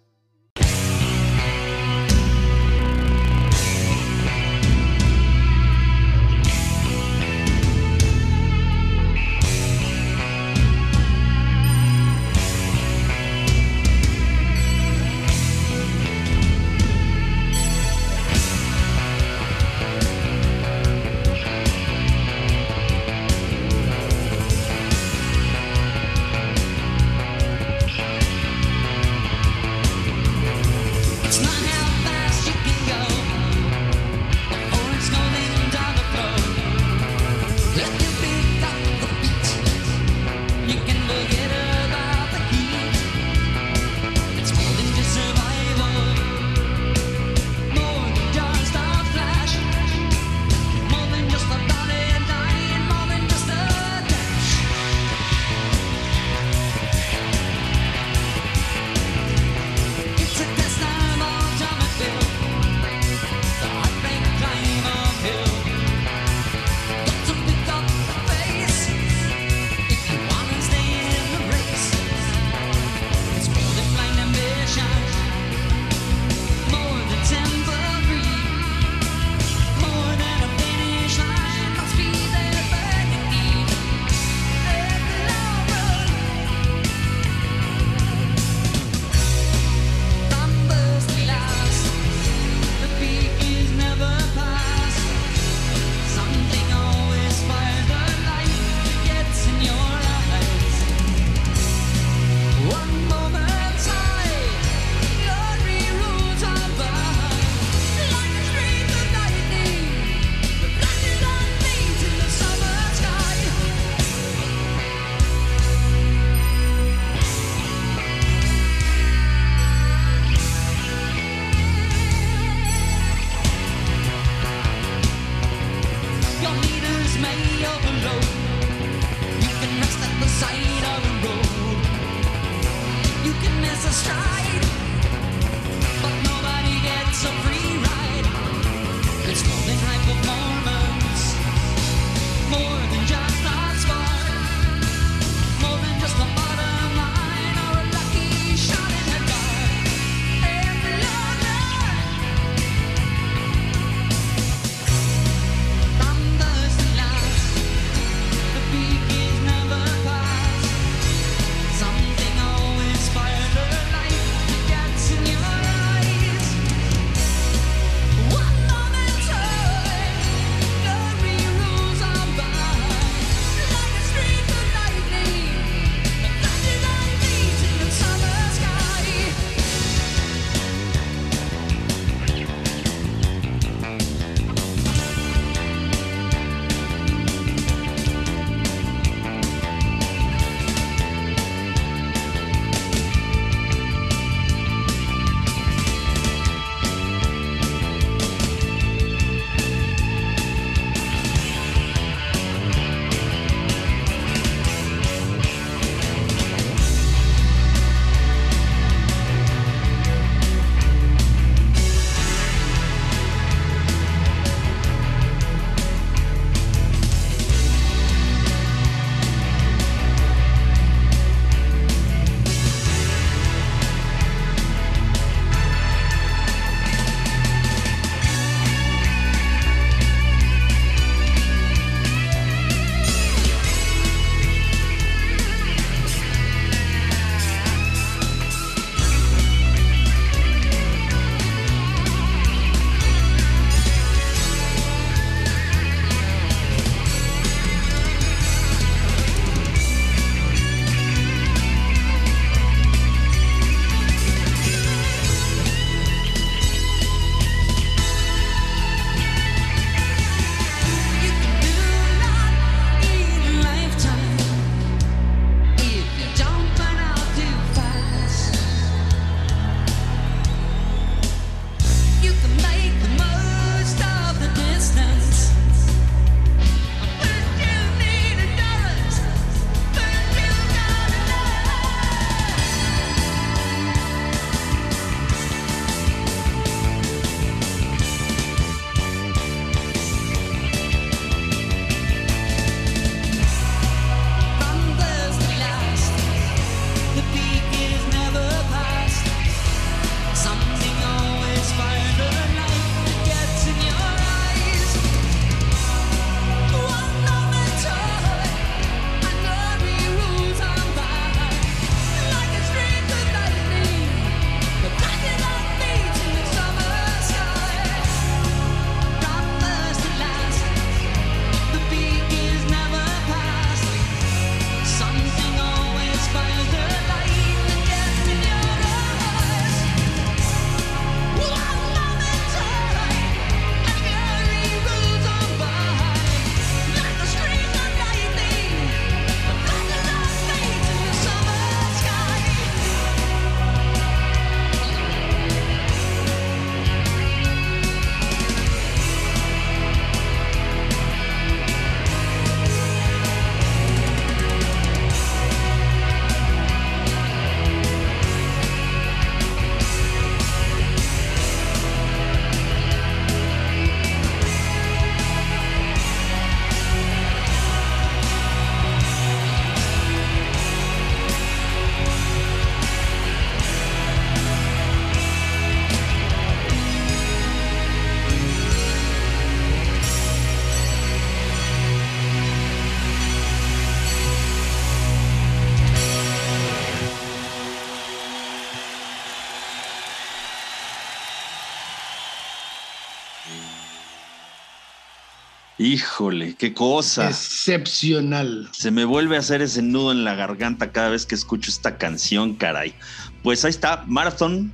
Híjole, qué cosa. Excepcional. Se me vuelve a hacer ese nudo en la garganta cada vez que escucho esta canción, caray. Pues ahí está, Marathon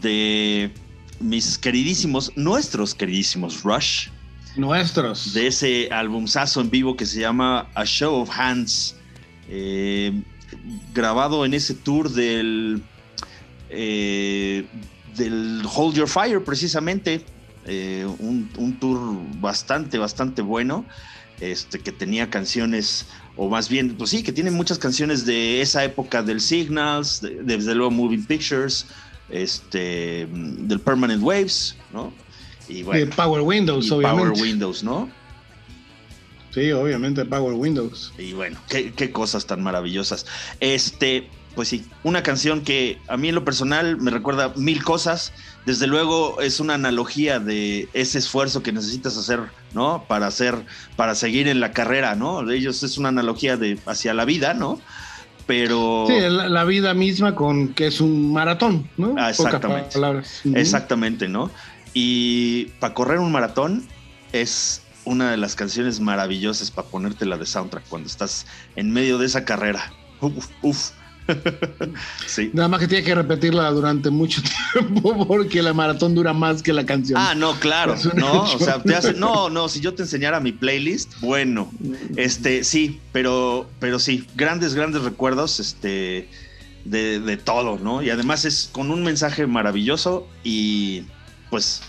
de mis queridísimos, nuestros queridísimos Rush. Nuestros. De ese albumzazo en vivo que se llama A Show of Hands. Eh, grabado en ese tour del, eh, del Hold Your Fire, precisamente. Eh, un, tour bastante, bastante bueno. Este, que tenía canciones, o más bien, pues sí, que tiene muchas canciones de esa época del Signals, desde luego Moving Pictures, este, del Permanent Waves, ¿no? Y bueno, Power Windows, obviamente. Power Windows, ¿no? Sí, obviamente Power Windows. Y bueno, qué, qué, cosas tan maravillosas. Este, pues sí, una canción que a mí en lo personal me recuerda mil cosas. Desde luego es una analogía de ese esfuerzo que necesitas hacer, ¿no? Para hacer, para seguir en la carrera, ¿no? De ellos es una analogía de hacia la vida, ¿no? pero... Sí, la, vida misma con que es un maratón, ¿no? Ah, exactamente. Exactamente, ¿no? Y para correr un maratón es una de las canciones maravillosas para ponértela de soundtrack cuando estás en medio de esa carrera. Uf, uf. Nada más que tiene que repetirla durante mucho tiempo porque la maratón dura más que la canción. Ah, no, claro, no, o sea, te hace, no, no, si yo te enseñara mi playlist, bueno, este, sí, pero, pero sí, grandes, grandes recuerdos, este, de, de todo, ¿no? Y además es con un mensaje maravilloso y, pues,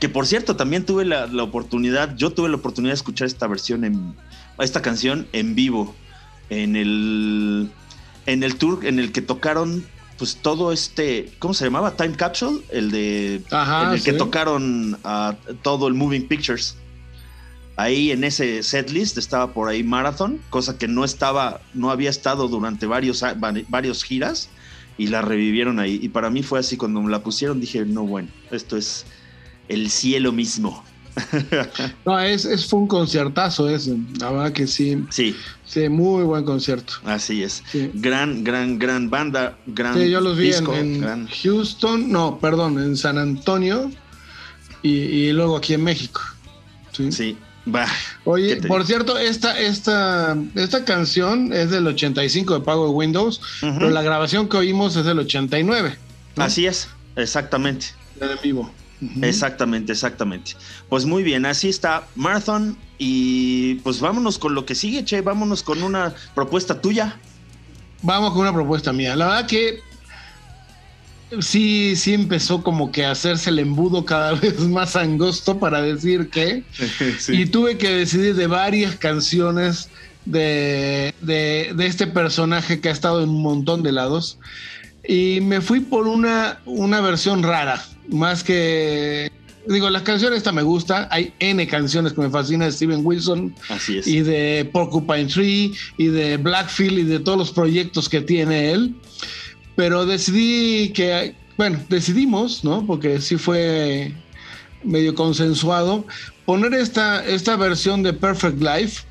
que por cierto, también tuve la, la oportunidad, yo tuve la oportunidad de escuchar esta versión en, esta canción en vivo en el en el tour en el que tocaron pues todo este, ¿cómo se llamaba? Time Capsule, el de en el que tocaron a todo el Moving Pictures. Ahí en ese setlist estaba por ahí Marathon, cosa que no estaba, no había estado durante varios, varios giras y la revivieron ahí. Y para mí fue así, cuando me la pusieron dije, no, bueno, esto es el cielo mismo. no, es, es, fue un conciertazo ese, la verdad que sí. Sí. Sí, muy buen concierto. Así es. Gran, gran, gran banda, gran Sí, yo los vi en, Houston, no, perdón, en San Antonio y, luego aquí en México. Sí. sí. Va. Oye, por cierto, esta, esta, esta canción es del 85 de Power Windows, pero la grabación que oímos es del 89. Así es, exactamente. En vivo. Exactamente, exactamente. Pues muy bien, así está Marathon y pues vámonos con lo que sigue, Che, vámonos con una propuesta tuya. Vamos con una propuesta mía. La verdad que sí, sí empezó como que a hacerse el embudo cada vez más angosto para decir que. Y tuve que decidir de varias canciones de, de, de, este personaje que ha estado en un montón de lados. Y me fui por una, una versión rara más que digo, las canciones esta me gusta. Hay N canciones que me fascinan de Steven Wilson. Así es. Y de Porcupine Tree, y de Blackfield, y de todos los proyectos que tiene él. Pero decidí que, bueno, decidimos, ¿no? Porque sí fue medio consensuado, poner esta, esta versión de Perfect Life.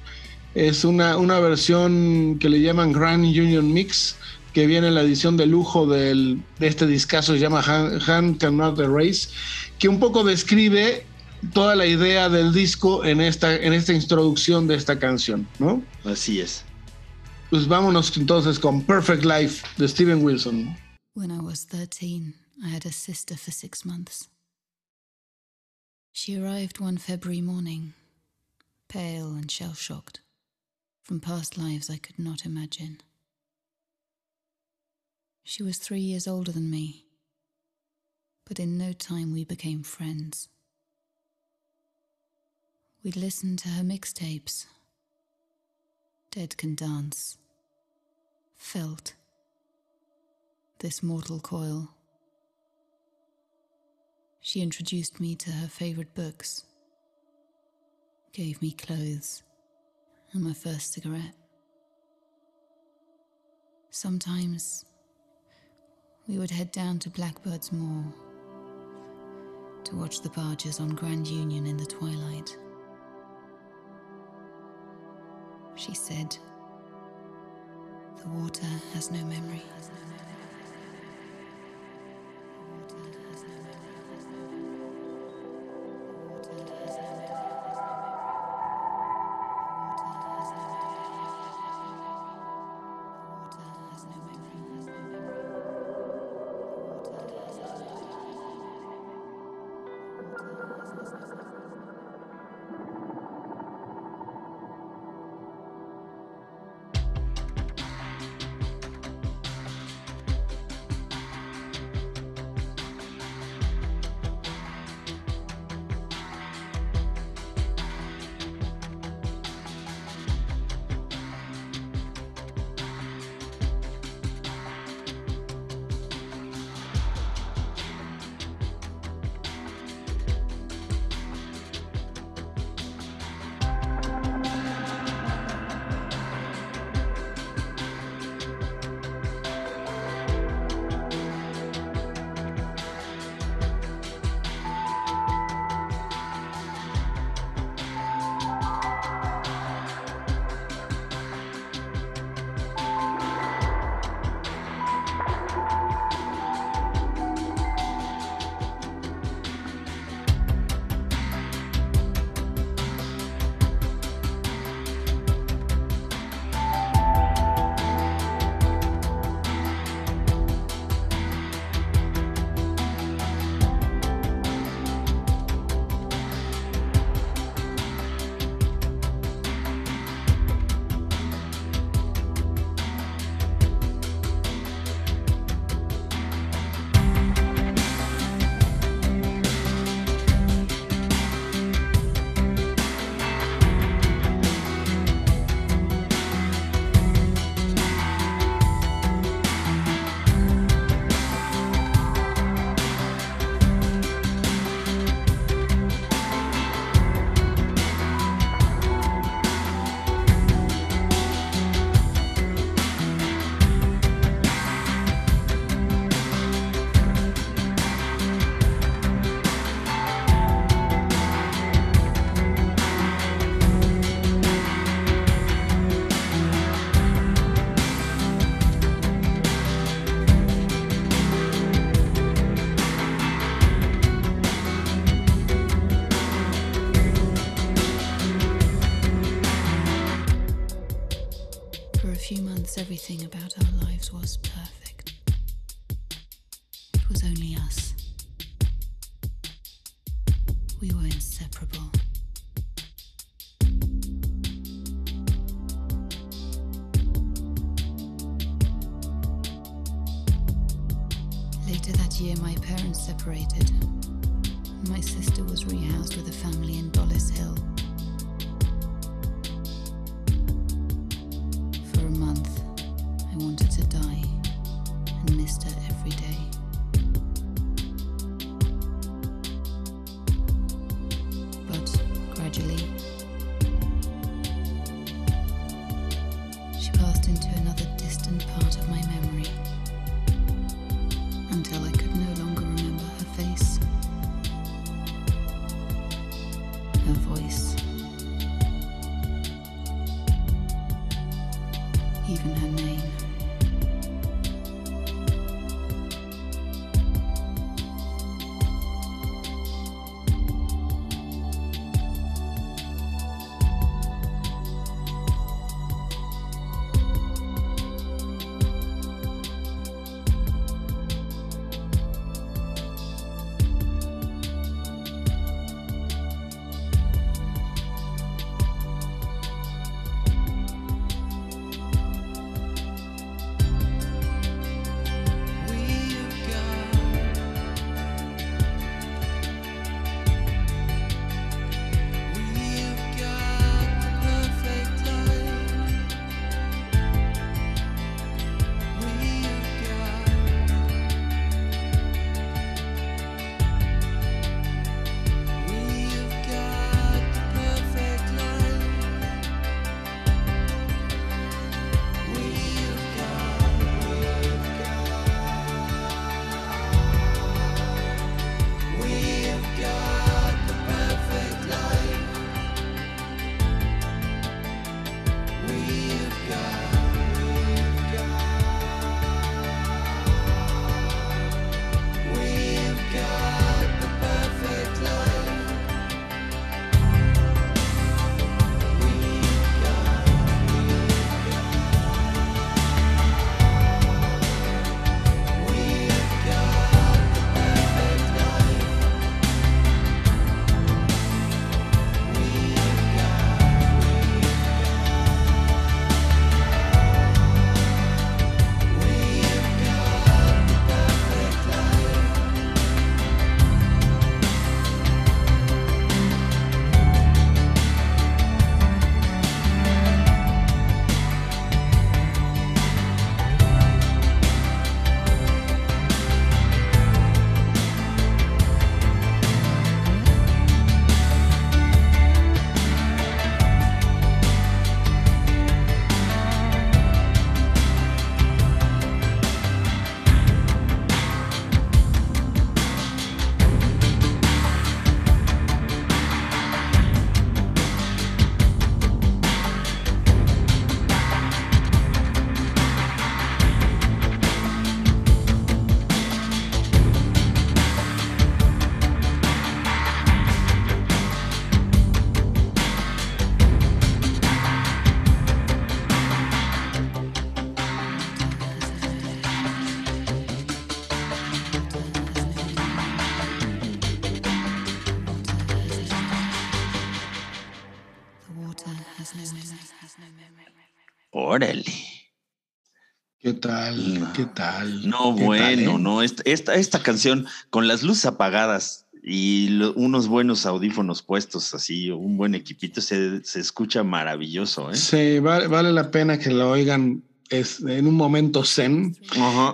Es una, una versión que le llaman Grand Union Mix que viene en la edición de lujo de este discazo, se llama Hand, Cannot Erase, que un poco describe toda la idea del disco en esta, en esta introducción de esta canción, ¿no? Así es. Pues vámonos entonces con Perfect Life de Steven Wilson. When I was 13, I had a sister for six months. She arrived one February morning, pale and shell shocked, from past lives I could not imagine. She was three years older than me, but in no time we became friends. We'd listen to her mixtapes. Dead Can Dance. Felt. This Mortal Coil. She introduced me to her favorite books, gave me clothes, and my first cigarette. Sometimes we would head down to Blackbird's Moor to watch the barges on Grand Union in the twilight. She said, The water has no memory. Órale. ¿Qué tal? No. ¿Qué tal? No, ¿Qué bueno, tal, eh? no. Esta, esta, esta canción con las luces apagadas y lo- unos buenos audífonos puestos, así, un buen equipito, se, se escucha maravilloso, ¿eh? Sí, vale, vale la pena que lo oigan es, en un momento zen.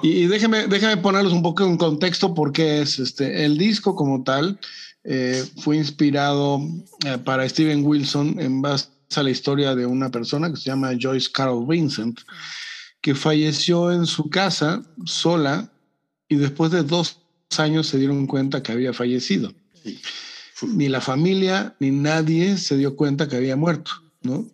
Y déjeme, déjeme ponerlos un poco en contexto porque es este el disco como tal eh, fue inspirado eh, para Steven Wilson en base a la historia de una persona que se llama Joyce Carol Vincent, que falleció en su casa sola y después de dos años se dieron cuenta que había fallecido. Sí. Ni la familia ni nadie se dio cuenta que había muerto, ¿no?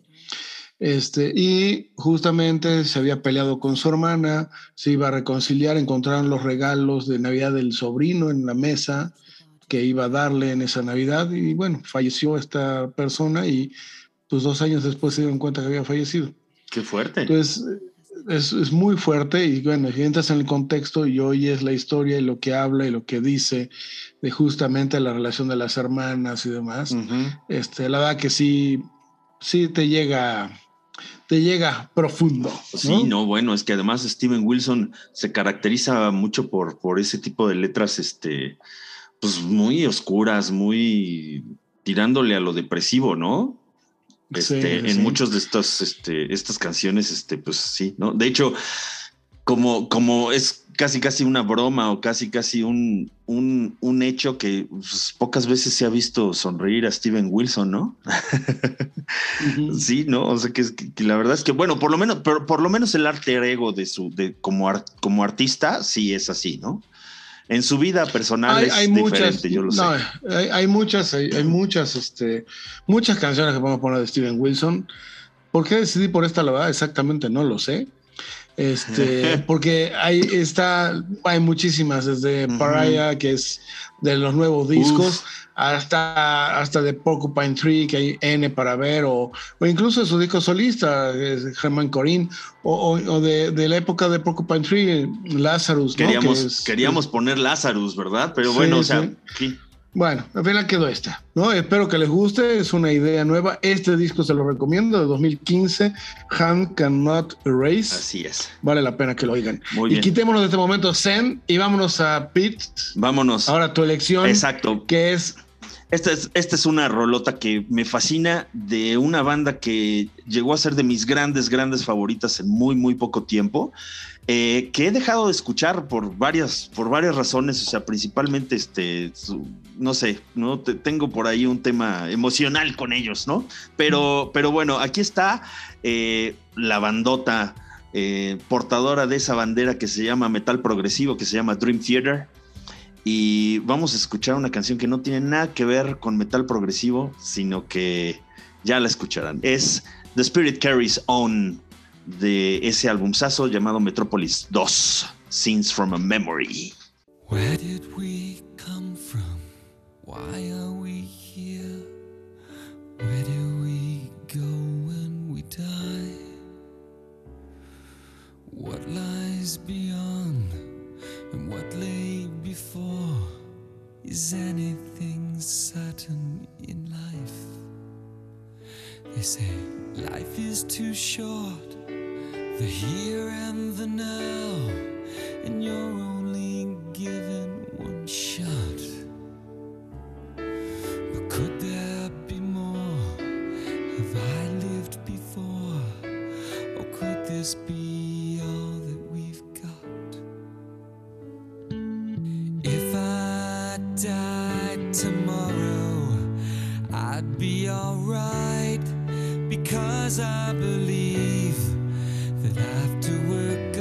Este, y justamente se había peleado con su hermana, se iba a reconciliar, encontraron los regalos de Navidad del sobrino en la mesa que iba a darle en esa Navidad y bueno, falleció esta persona y pues dos años después se dieron cuenta que había fallecido. Qué fuerte. Entonces, es, es, muy fuerte y bueno, si entras en el contexto y oyes la historia y lo que habla y lo que dice de justamente la relación de las hermanas y demás, este, la verdad que sí, sí te llega, te llega profundo. Sí, no, bueno, es que además Steven Wilson se caracteriza mucho por, por ese tipo de letras, este, pues muy oscuras, muy tirándole a lo depresivo, ¿no? Este, en muchos de estas, este, estas canciones, este, pues sí, ¿no? De hecho, como, como es casi casi una broma o casi casi un, un, hecho que pues, pocas veces se ha visto sonreír a Steven Wilson, ¿no? Sí, ¿no? O sea que, la verdad es que, bueno, por lo menos, por, por lo menos el arte ego de su, de como, como artista, sí es así, ¿no? En su vida personal es diferente, yo lo sé. Hay, hay, muchas, hay, muchas, este, muchas canciones que podemos poner de Steven Wilson. ¿Por qué decidí por esta, la verdad? Exactamente no lo sé. Este, porque hay, está, hay muchísimas, desde Pariah, que es de los nuevos discos, hasta, hasta de Porcupine Tree, que hay N para ver, o, o incluso su disco solista, Germán Corín, o, o, de, de, la época de Porcupine Tree, Lazarus. Queríamos, queríamos poner Lazarus, ¿verdad? Pero bueno, o sea, sí. Bueno, al final quedó esta, ¿no? Espero que les guste, es una idea nueva. Este disco se lo recomiendo, de 2015, Hand Cannot Erase. Así es. Vale la pena que lo oigan. Muy bien. Y quitémonos de este momento Zen y vámonos a Pete. Vámonos. Ahora tu elección. Exacto. Que es esta es, esta es una rolota que me fascina de una banda que llegó a ser de mis grandes, grandes favoritas en muy, muy poco tiempo. Eh, que he dejado de escuchar por varias, por varias razones, o sea, principalmente, este, no sé, no tengo por ahí un tema emocional con ellos, ¿no? Pero, pero bueno, aquí está eh, la bandota eh, portadora de esa bandera que se llama metal progresivo, que se llama Dream Theater. Y vamos a escuchar una canción que no tiene nada que ver con metal progresivo, sino que ya la escucharán. Es The Spirit Carries On de ese albumzazo llamado Metropolis 2, Scenes from a Memory. Where did we come from? Why are we here? Where do we go when we die? What lies beyond and what lay before? Is anything certain in life? They say life is too short the here and the now, and you're only given one shot. But could there be more? Have I lived before? Or could this be alright because I believe that after we're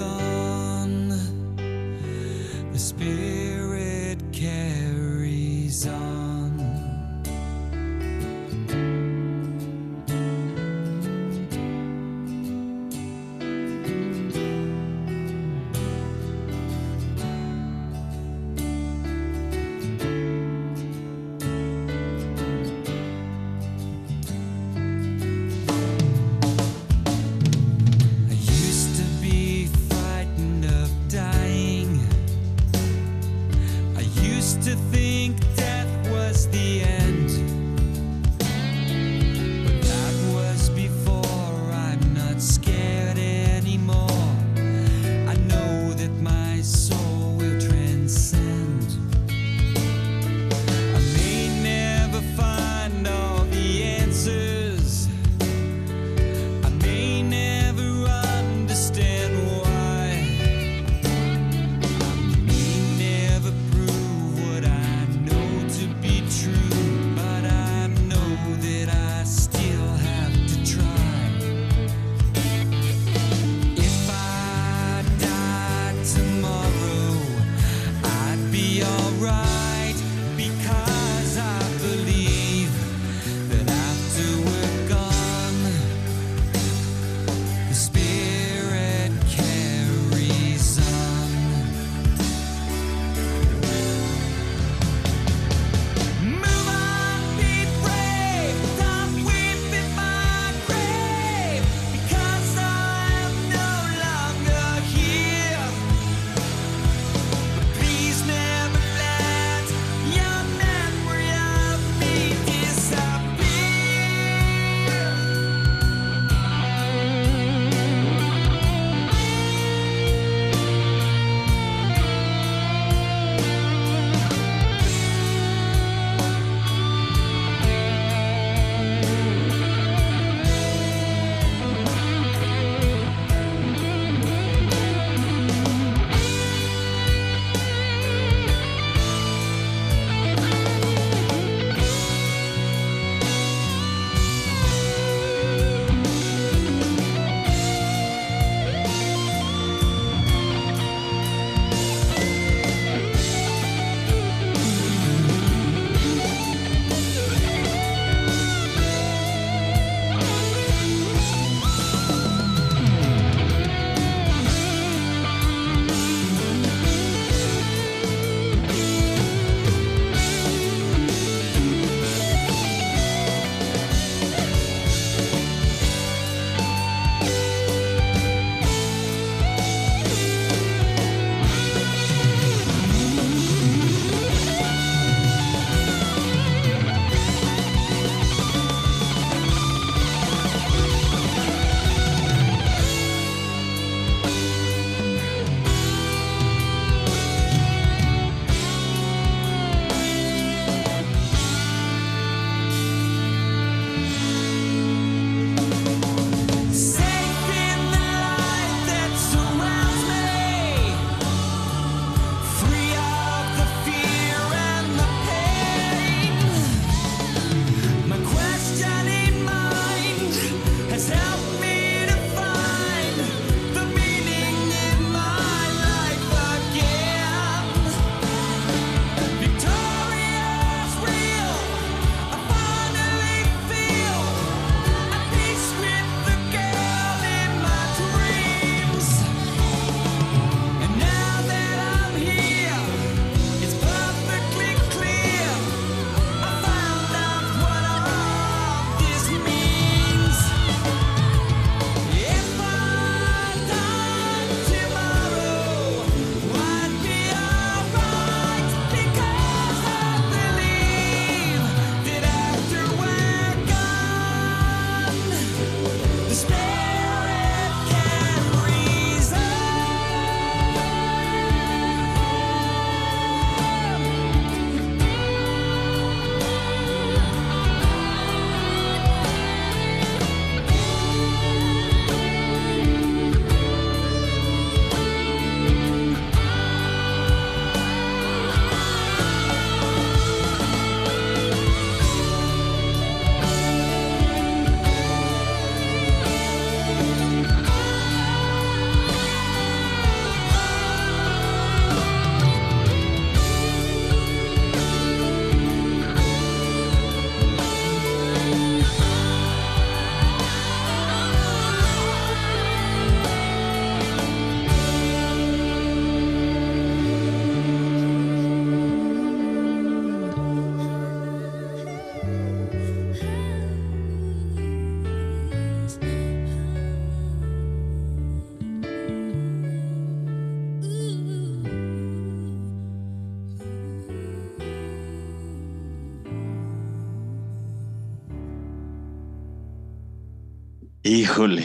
Híjole.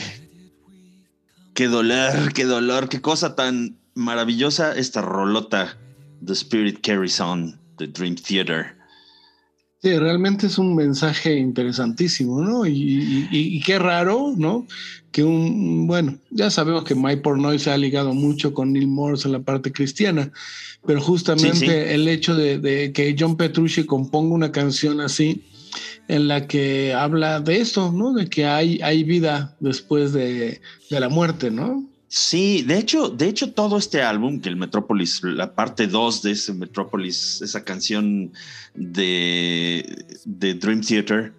Qué dolor, qué dolor, qué cosa tan maravillosa esta rolota. The Spirit Carries On, The Dream Theater. Sí, realmente es un mensaje interesantísimo, ¿no? Y, qué raro, ¿no? Que un, bueno, ya sabemos que My Pornoy se ha ligado mucho con Neil Morse en la parte cristiana, pero justamente el hecho de, que John Petrucci componga una canción así, en la que habla de esto, ¿no? De que hay, hay vida después de, de la muerte, ¿no? Sí, de hecho, de hecho, todo este álbum, que el Metrópolis, la parte 2 de ese Metrópolis, esa canción de, de Dream Theater,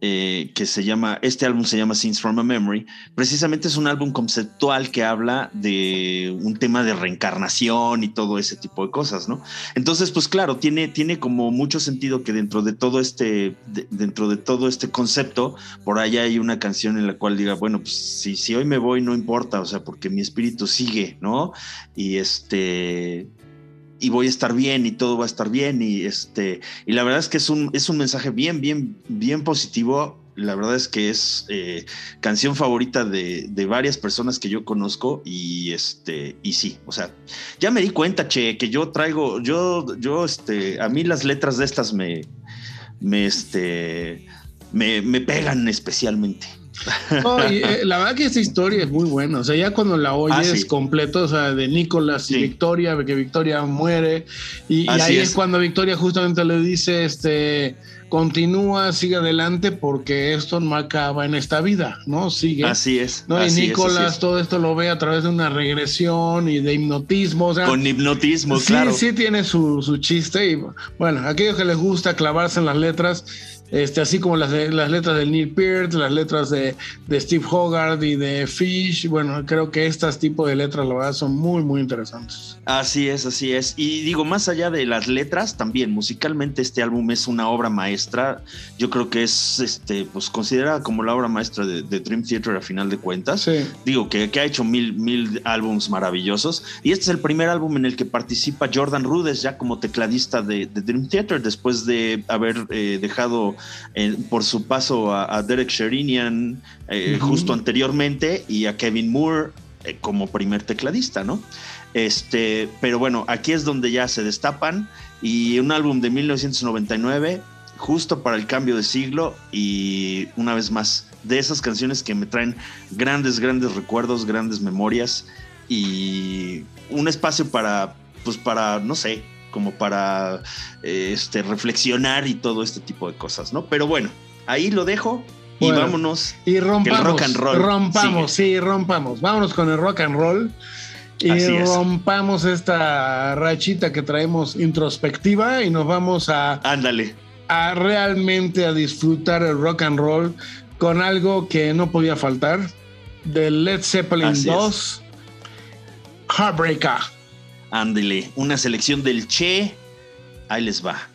eh, que se llama, este álbum se llama Scenes from a Memory, precisamente es un álbum conceptual que habla de un tema de reencarnación y todo ese tipo de cosas, ¿no? Entonces, pues claro, tiene, tiene como mucho sentido que dentro de todo este, dentro de todo este concepto, por allá hay una canción en la cual diga, bueno, pues si, si hoy me voy no importa, o sea, porque mi espíritu sigue, ¿no? Y este, y voy a estar bien y todo va a estar bien y este y la verdad es que es un es un mensaje bien bien bien positivo. La verdad es que es eh, canción favorita de, de, varias personas que yo conozco y este y sí o sea ya me di cuenta che que yo traigo yo yo este a mí las letras de estas me me este me, me pegan especialmente eh, la verdad que esta historia es muy buena. O sea, ya cuando la oyes ah, completo, o sea, de Nicolás y Victoria, que Victoria muere, y, ahí es. cuando Victoria justamente le dice, este, continúa, sigue adelante, porque esto no acaba en esta vida, ¿no? Sigue. Así es. ¿no? y Nicolás todo esto lo ve a través de una regresión y de hipnotismo. Con hipnotismo, claro. Sí, sí tiene su, su chiste. Y bueno, aquellos que les gusta clavarse en las letras, este, así como las, las letras de Neil Peart, las letras de, Steve Hogarth y de Fish. Bueno, creo que estas tipos de letras, la verdad, son muy, muy interesantes. Así es, así es. Y digo, más allá de las letras, también musicalmente este álbum es una obra maestra. Yo creo que es este, pues, considerada como la obra maestra de, Dream Theater a final de cuentas. Digo que, que, ha hecho mil, mil álbums maravillosos. Y este es el primer álbum en el que participa Jordan Rudess ya como tecladista de, Dream Theater, después de haber eh, dejado por su paso a, Derek Sherinian eh, justo anteriormente y a Kevin Moore eh, como primer tecladista, ¿no? Este, pero bueno, aquí es donde ya se destapan y un álbum de 1999 justo para el cambio de siglo y una vez más de esas canciones que me traen grandes, grandes recuerdos, grandes memorias y un espacio para, pues para, no sé, como para este, reflexionar y todo este tipo de cosas, ¿no? Pero bueno, ahí lo dejo y vámonos. Y rompamos. rock and roll rompamos, sí, rompamos. Vámonos con el rock and roll. Y rompamos esta rachita que traemos introspectiva y nos vamos a. Ándale. A realmente a disfrutar el rock and roll con algo que no podía faltar. De Led Zeppelin 2. Heartbreaker. Ándele, una selección del Che. Ahí les va.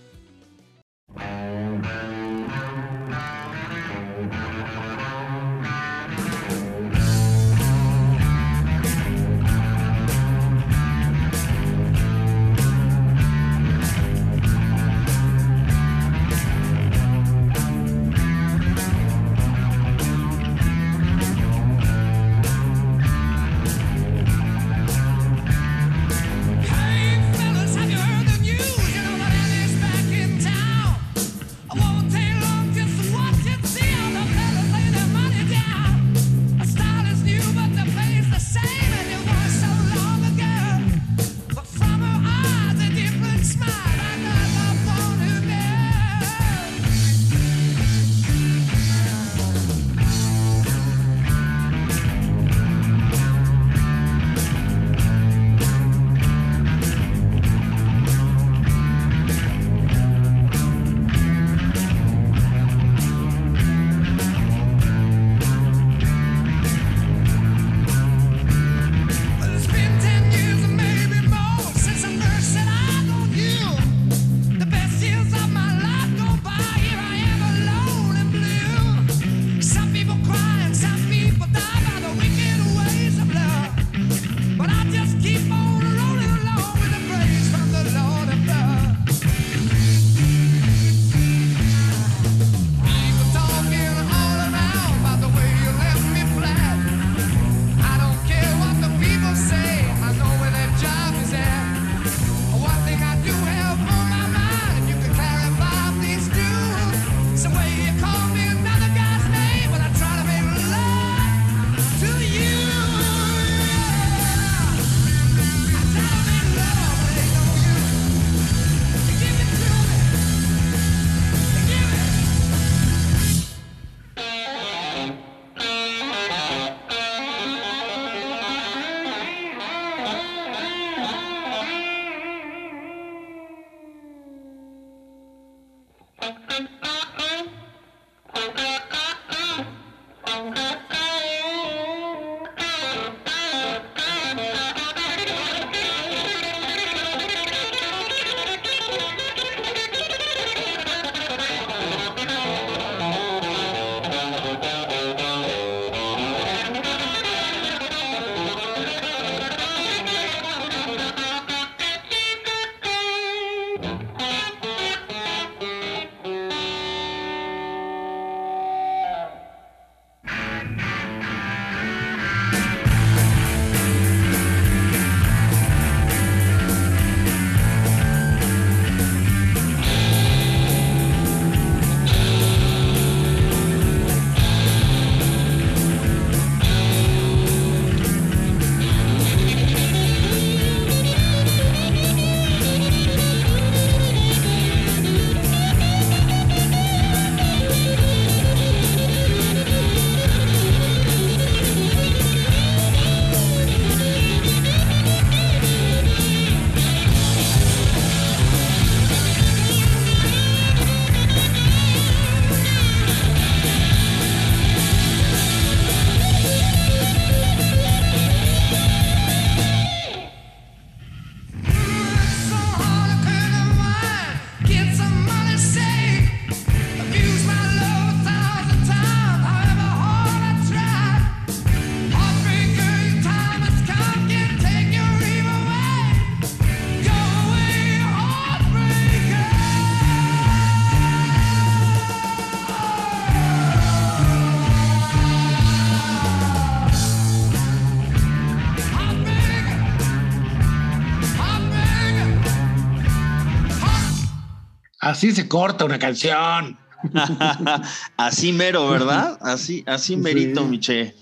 Así se corta una canción. así mero, ¿verdad? Así, así merito, Miche.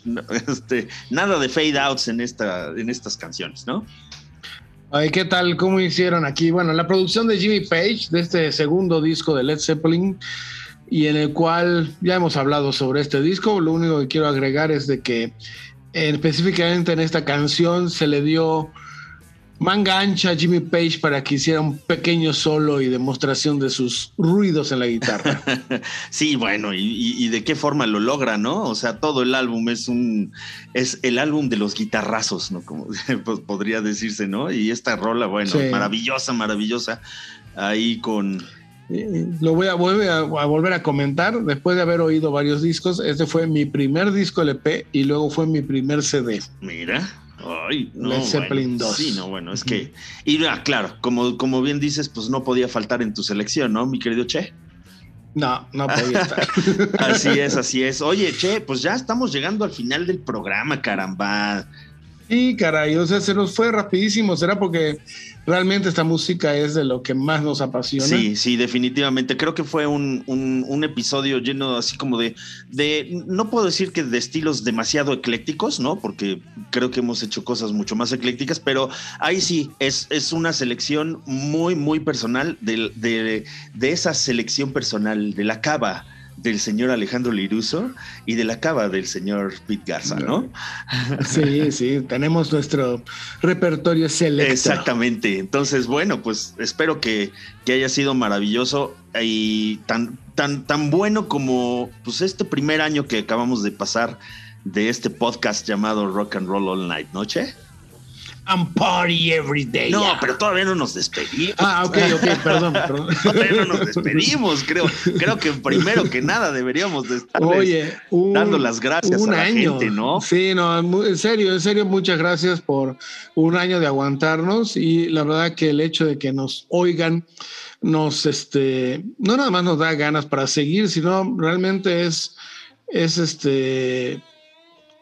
Este, nada de fade outs en, esta, en estas canciones, ¿no? Ay, ¿qué tal? ¿Cómo hicieron aquí? Bueno, la producción de Jimmy Page, de este segundo disco de Led Zeppelin, y en el cual ya hemos hablado sobre este disco. Lo único que quiero agregar es de que eh, específicamente en esta canción se le dio manga ancha a Jimmy Page para que hiciera un pequeño solo y demostración de sus ruidos en la guitarra. sí, bueno, y, de qué forma lo logra, ¿no? O sea, todo el álbum es un es el álbum de los guitarrazos, ¿no? Como pues, podría decirse, ¿no? Y esta rola, bueno, maravillosa, maravillosa, ahí con lo voy a, volver a, volver a comentar después de haber oído varios discos. Este fue mi primer disco LP y luego fue mi primer CD. Mira. Ay, no, Zeppelin 2. Sí, no, bueno, es que. Y ah, claro, como, como bien dices, pues no podía faltar en tu selección, ¿no, mi querido Che? No, no podía estar. así es, así es. Oye, Che, pues ya estamos llegando al final del programa, caramba. Sí, caray, o sea, se nos fue rapidísimo. ¿Será porque realmente esta música es de lo que más nos apasiona? Sí, sí, definitivamente. Creo que fue un, un, episodio lleno así como de, de, no puedo decir que de estilos demasiado eclécticos, ¿no? Porque creo que hemos hecho cosas mucho más eclécticas, pero ahí sí, es, es una selección muy, muy personal de, de, de esa selección personal de la cava del señor Alejandro Liruso y de la cava del señor Pete Garza, ¿no? Sí, sí, tenemos nuestro repertorio selecto. Exactamente. Entonces, bueno, pues espero que, que haya sido maravilloso y tan, tan, tan bueno como pues este primer año que acabamos de pasar de este podcast llamado Rock and Roll All Night, ¿noche? And party every day. No, pero todavía no nos despedimos. Ah, ok, ok, perdón, perdón. todavía no nos despedimos, creo. Creo que primero que nada deberíamos de estar dando las gracias a la gente, ¿no? Sí, no, en serio, en serio, muchas gracias por un año de aguantarnos y la verdad que el hecho de que nos oigan nos, este, no nada más nos da ganas para seguir, sino realmente es, es este,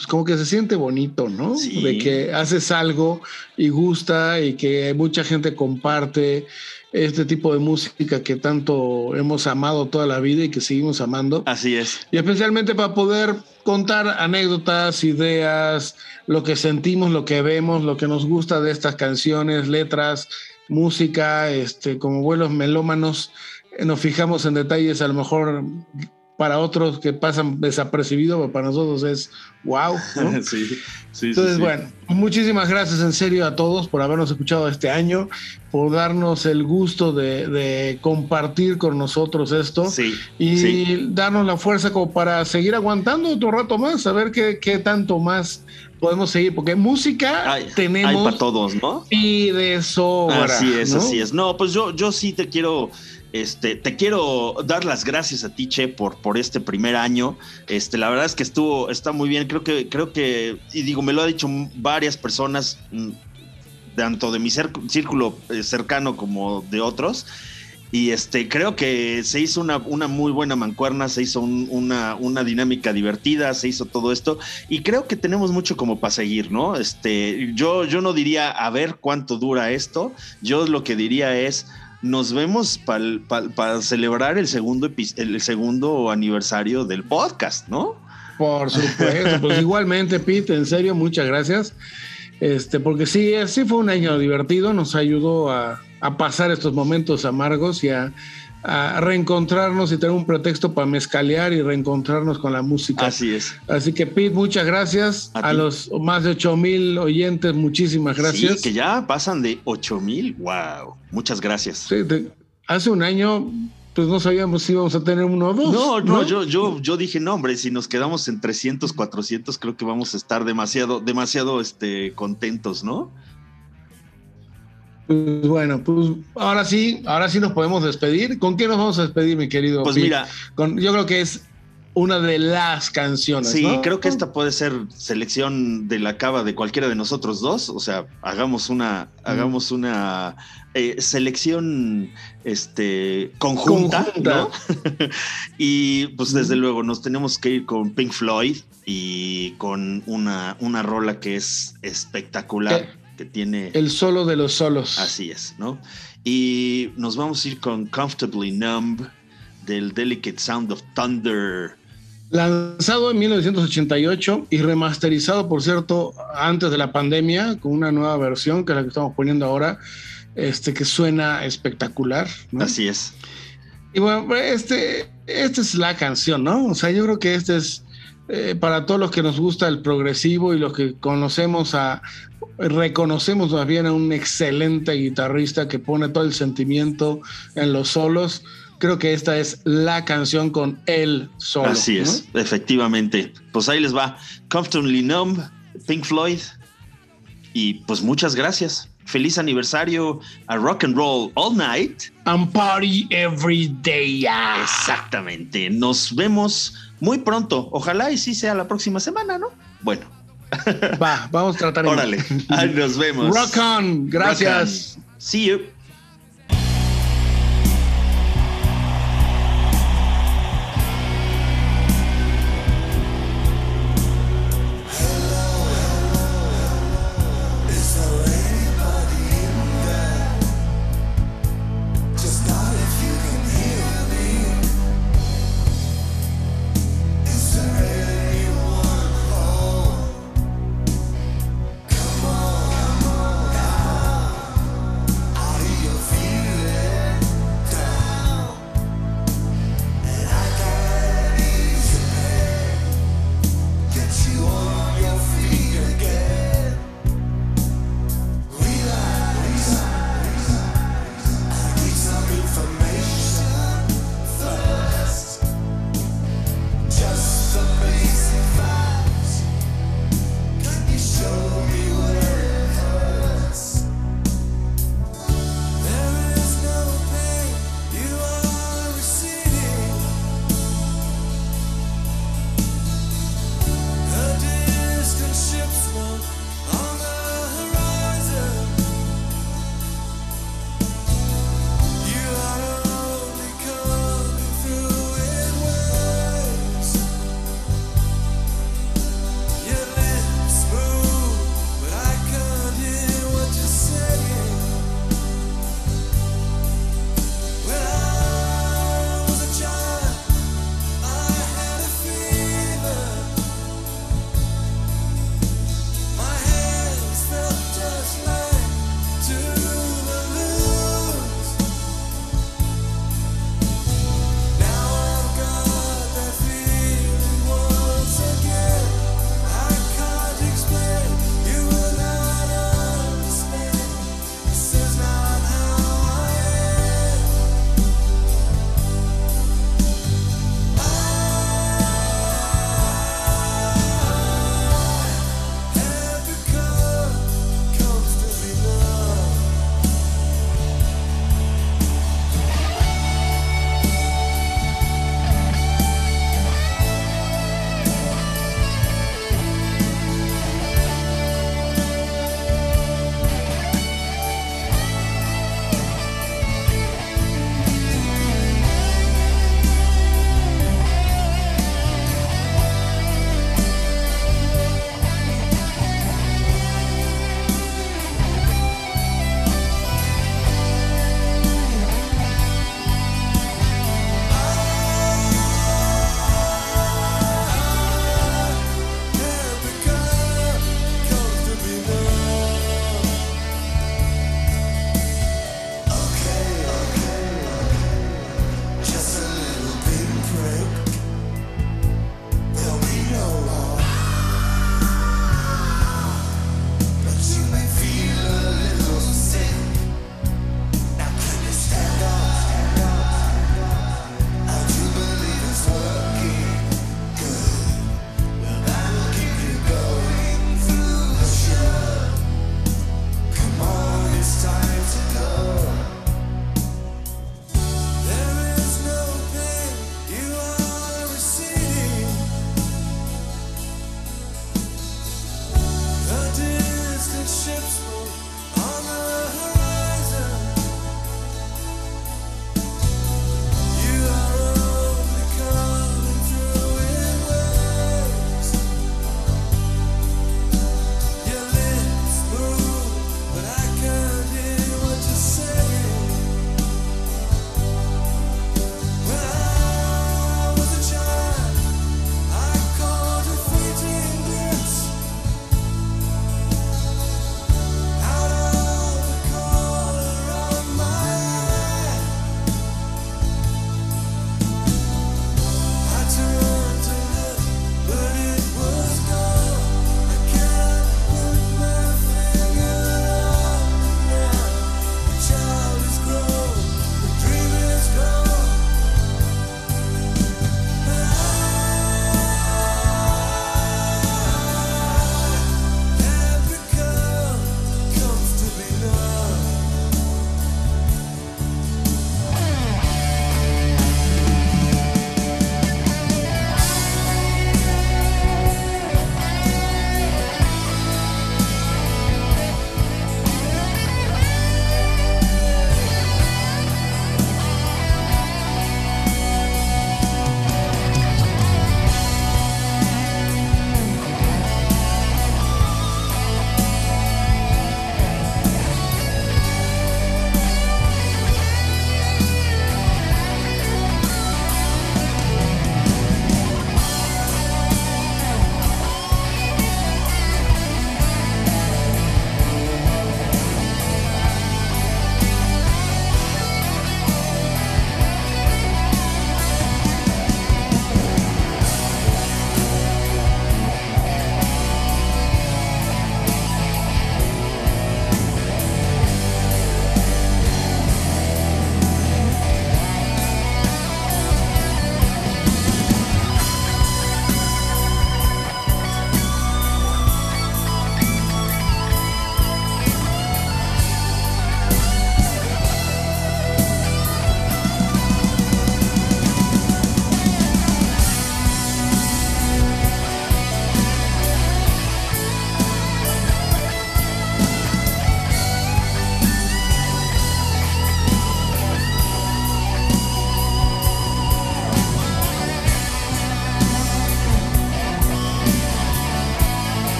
pues como que se siente bonito, ¿no? De que haces algo y gusta y que mucha gente comparte este tipo de música que tanto hemos amado toda la vida y que seguimos amando. Así es. Y especialmente para poder contar anécdotas, ideas, lo que sentimos, lo que vemos, lo que nos gusta de estas canciones, letras, música, este, como vuelos melómanos, eh, nos fijamos en detalles a lo mejor para otros que pasan desapercibidos, para nosotros es wow. sí, sí, Entonces, bueno, muchísimas gracias en serio a todos por habernos escuchado este año, por darnos el gusto de, compartir con nosotros esto y darnos la fuerza como para seguir aguantando otro rato más, a ver qué, qué tanto más podemos seguir, porque música tenemos. Hay para todos, ¿no? Y de sobra. Así es, así es. No, pues yo, yo sí te quiero este, te quiero dar las gracias a ti, Che, por, por este primer año. Este, la verdad es que estuvo, está muy bien. Creo que, creo que, y digo, me lo ha dicho varias personas, mm, tanto de mi círculo eh, cercano como de otros. Y este, creo que se hizo una, muy buena mancuerna, se hizo una, una, dinámica divertida, se hizo todo esto. Y creo que tenemos mucho como para seguir, ¿no? Este, yo, yo no diría a ver cuánto dura esto. Yo lo que diría es nos vemos para celebrar el segundo, el segundo aniversario del podcast, ¿no? Por supuesto, pues igualmente, Pete, en serio, muchas gracias. Este, porque sí, sí fue un año divertido, nos ayudó a, a pasar estos momentos amargos y a, a reencontrarnos y tener un pretexto para mezcalear y reencontrarnos con la música. Así es. Así que Pete, muchas gracias. A, los más de 8 mil oyentes, muchísimas gracias. Sí, que ya pasan de 8 mil. Wow. Muchas gracias. Sí, hace un año pues no sabíamos si íbamos a tener uno o dos. No, no, Yo, yo, yo dije, no, hombre, si nos quedamos en 300, 400, creo que vamos a estar demasiado, demasiado este, contentos, ¿no? Pues bueno, pues ahora sí, ahora sí nos podemos despedir. ¿Con qué nos vamos a despedir, mi querido? Pues mira, Con, yo creo que es una de las canciones. Sí, creo que esta puede ser selección de la cava de cualquiera de nosotros dos. O sea, hagamos una, hagamos una eh, selección este, conjunta, ¿no? y pues desde luego nos tenemos que ir con Pink Floyd y con una, una rola que es espectacular que tiene... El solo de los solos. Así es, ¿no? Y nos vamos a ir con Comfortably Numb del Delicate Sound of Thunder. Lanzado en 1988 y remasterizado, por cierto, antes de la pandemia, con una nueva versión, que es la que estamos poniendo ahora, este, que suena espectacular. Así es. Y bueno, este, esta es la canción, ¿no? O sea, yo creo que este es eh, para todos los que nos gusta el progresivo y los que conocemos a, reconocemos más bien a un excelente guitarrista que pone todo el sentimiento en los solos. Creo que esta es la canción con el solo. Así es, efectivamente. Pues ahí les va. Comfortably Numb, Pink Floyd. Y pues muchas gracias. Feliz aniversario a Rock and Roll All Night. And Party Every Day. Exactamente. Nos vemos muy pronto. Ojalá y sí sea la próxima semana, ¿no? Bueno. Va, vamos a tratar. Órale. Ahí nos vemos. Rock on. Gracias. See you.